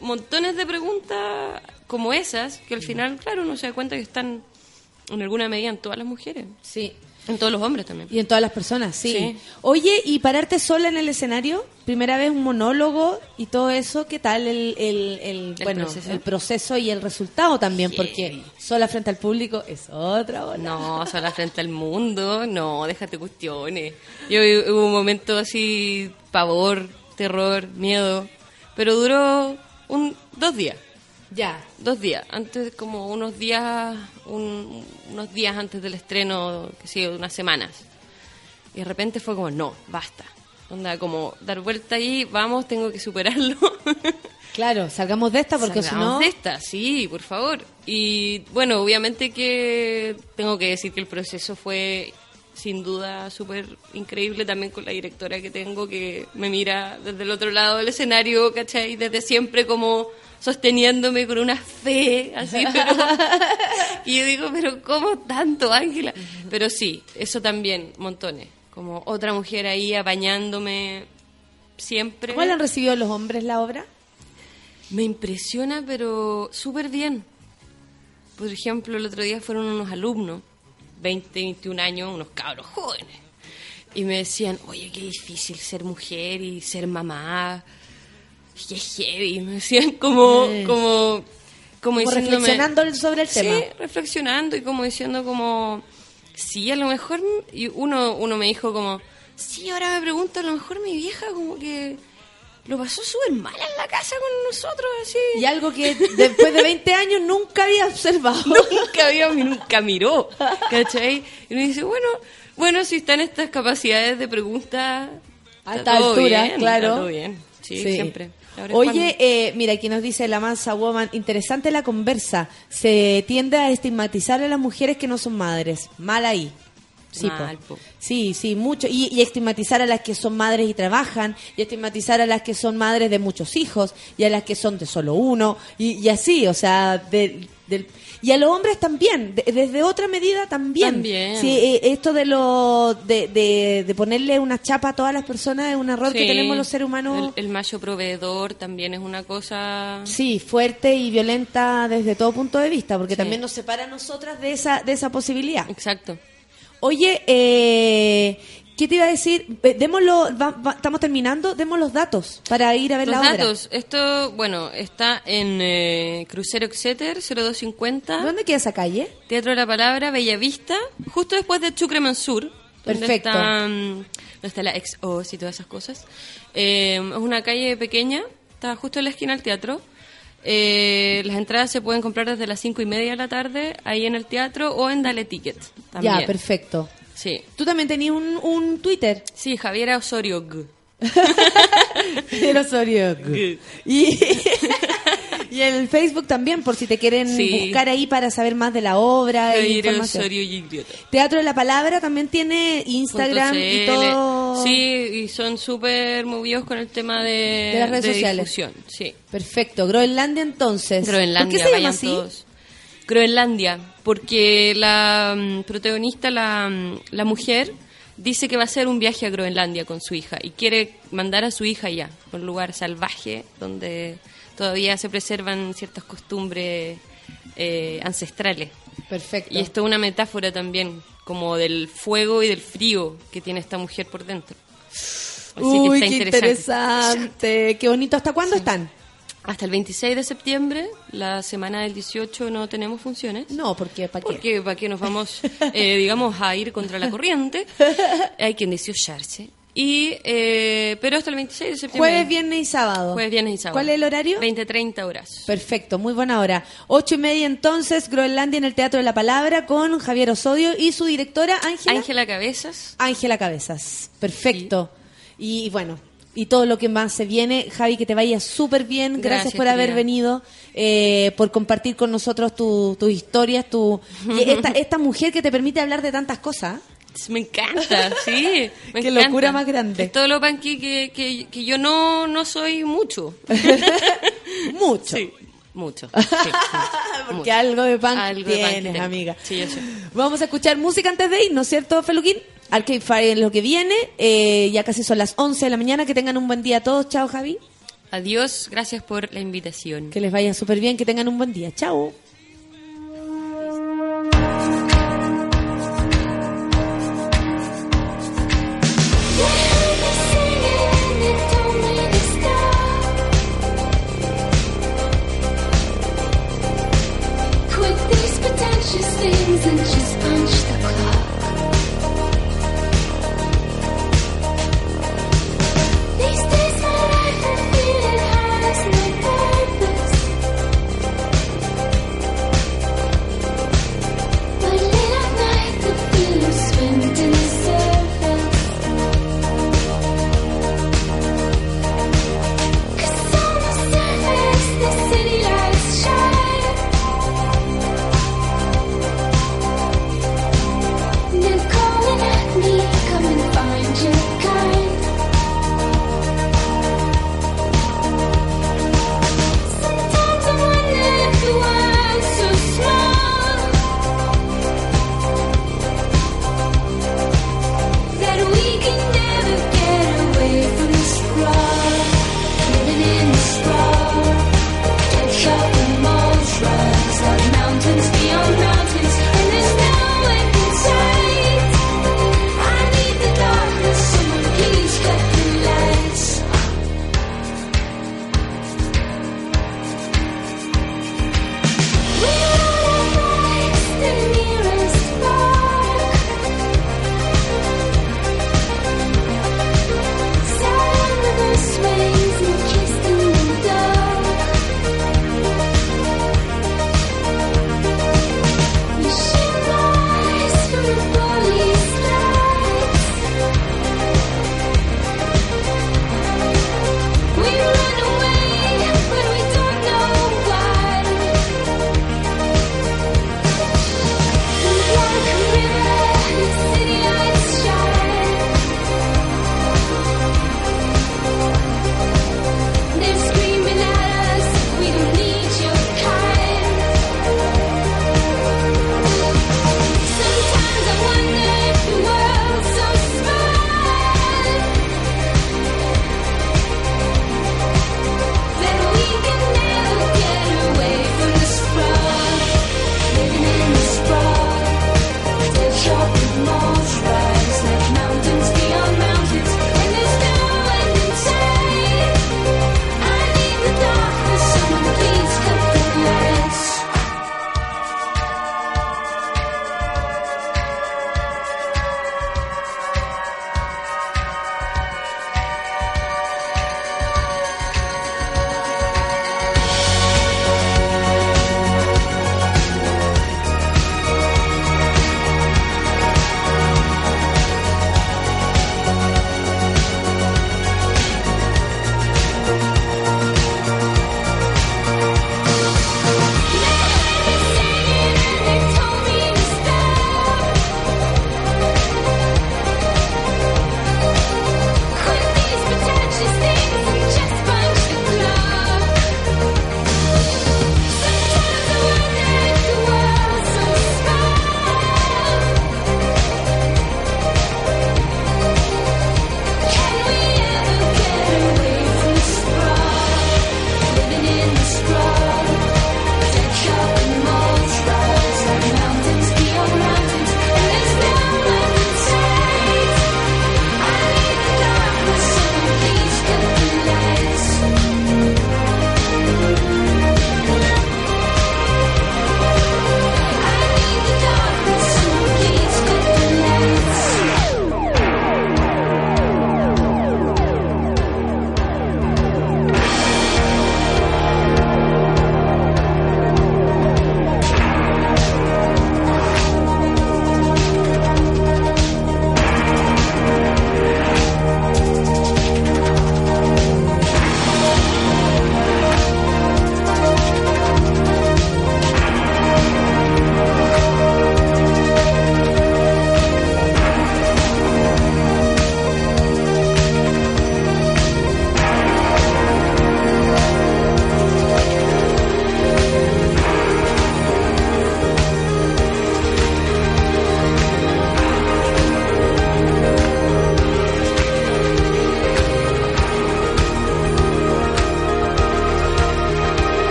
Montones de preguntas como esas que al final, claro, uno se da cuenta que están en alguna medida en todas las mujeres, Sí. En todos los hombres también. Y en todas las personas, sí. Sí. Oye, ¿y pararte sola en el escenario? Primera vez un monólogo y todo eso, ¿qué tal el, el, el, ¿El bueno, proceso? el proceso y el resultado también? Porque sola frente al público es otra bola. No, sola frente al mundo, no, déjate cuestiones. Yo hubo un momento así, pavor, terror, miedo, pero duró un, dos días. Ya. Dos días, antes como unos días, un- unos días antes del estreno, que sí, unas semanas. Y de repente fue como, no, basta. Onda, como dar vuelta ahí, vamos, tengo que superarlo. Claro, salgamos de esta porque si Salgamos no... de esta, sí, por favor. Y bueno, obviamente que tengo que decir que el proceso fue sin duda súper increíble también con la directora que tengo que me mira desde el otro lado del escenario, ¿cachai? Desde siempre como sosteniéndome con una fe, así, pero... y yo digo, pero ¿cómo tanto, Ángela? Pero sí, eso también, montones. Como otra mujer ahí apañándome siempre. ¿Cómo han recibido los hombres la obra? Me impresiona, pero súper bien. Por ejemplo, el otro día fueron unos alumnos, 20, 21 años, unos cabros jóvenes. Y me decían, oye, qué difícil ser mujer y ser mamá. Qué heavy. Me decían como, Sí. como, como, Como reflexionando sobre el Sí, tema. reflexionando y como diciendo como, sí, a lo mejor, y uno, uno me dijo como, sí, ahora me pregunto, a lo mejor mi vieja como que lo pasó súper mal en la casa con nosotros, así. Y algo que después de 20 años nunca había observado. nunca vio, nunca miró, ¿cachai? Y uno dice, bueno, bueno, si están estas capacidades de pregunta, A esta altura, bien, claro. está todo bien. Sí, Sí. siempre. Oye, eh, mira, aquí nos dice la mansa woman, interesante la conversa. Se tiende a estigmatizar a las mujeres que no son madres. Mal ahí. Sí. Mal, po. sí, sí, mucho. Y, y estigmatizar a las que son madres y trabajan, y estigmatizar a las que son madres de muchos hijos, y a las que son de solo uno, y, y así, o sea, del- del- y a los hombres también, de- desde otra medida también. También. Sí, eh, esto de lo de, de, de ponerle una chapa a todas las personas es un error que tenemos los seres humanos. El, el macho proveedor también es una cosa... Sí, fuerte y violenta desde todo punto de vista, porque Sí. también nos separa a nosotras de esa, de esa posibilidad. Exacto. Oye, eh, ¿qué te iba a decir? Démoslo, va- va- estamos terminando, demos los datos para ir a ver Los la obra. datos, esto, bueno, está en eh, Crucero Exeter, 0250, ¿Dónde queda esa calle? Teatro de la Palabra, Bellavista, justo después de Chucre Mansur. Donde Perfecto. está, mm, donde está la ex OS y todas esas cosas. Eh, es una calle pequeña, está justo en la esquina del teatro. Eh, las entradas se pueden comprar desde las cinco y media de la tarde ahí en el teatro o en Dale Ticket. También. Ya, perfecto. Sí. Tú también tenías un, un Twitter. Sí, Javiera Osorio. G. Javier Osorio. Y, y en el Facebook también, por si te quieren Sí. buscar ahí para saber más de la obra. e Javiera información. Osorio y. Teatro de la Palabra también tiene Instagram y todo. Sí, y son súper movidos con el tema de, De las redes sociales. difusión, Sí. Perfecto. Groenlandia entonces. Groenlandia, ¿Por qué se llama así? todos. Groenlandia, porque la mm, protagonista, la, mm, la mujer, dice que va a hacer un viaje a Groenlandia con su hija y quiere mandar a su hija allá, a un lugar salvaje donde todavía se preservan ciertas costumbres eh, ancestrales. Perfecto. Y esto es una metáfora también, como del fuego y del frío que tiene esta mujer por dentro. Así Uy, que está qué interesante. interesante. Qué bonito. ¿Hasta cuándo están? Hasta el 26 de septiembre, la semana del 18, no tenemos funciones. No, porque ¿para qué? Porque para qué nos vamos, eh, digamos, a ir contra la corriente. Hay que endiosarse. Y, eh, pero hasta el 26 de septiembre. Jueves, viernes y sábado. Jueves, viernes y sábado. ¿Cuál es el horario? 20-30 horas. Perfecto, muy buena hora. Ocho y media entonces, Groenlandia en el Teatro de la Palabra con Javier Osodio y su directora Ángela. Ángela Cabezas. Ángela Cabezas. Perfecto. Y, bueno, y todo lo que más se viene. Javi, que te vaya súper bien. Gracias, Gracias, por haber venido, eh, por compartir con nosotros tu- tus historias, tu esta, esta mujer que te permite hablar de tantas cosas. Me encanta, sí. Me Qué encanta. locura más grande. Es todo lo panqui que, que, que yo no, no soy mucho. Mucho. Sí, mucho. Sí, sí. Porque Mucho. algo de punk Algo de punk tienes, amiga. Sí, yo sé. Vamos a escuchar música antes de ir, ¿no es cierto, Feluquín? Arcade Fire es lo que viene. Eh, ya casi son las 11 de la mañana. Que tengan un buen día a todos. Chao, Javi. Adiós, gracias por la invitación. Que les vaya súper bien. Que tengan un buen día. Chao. Quit these pretentious things and just punch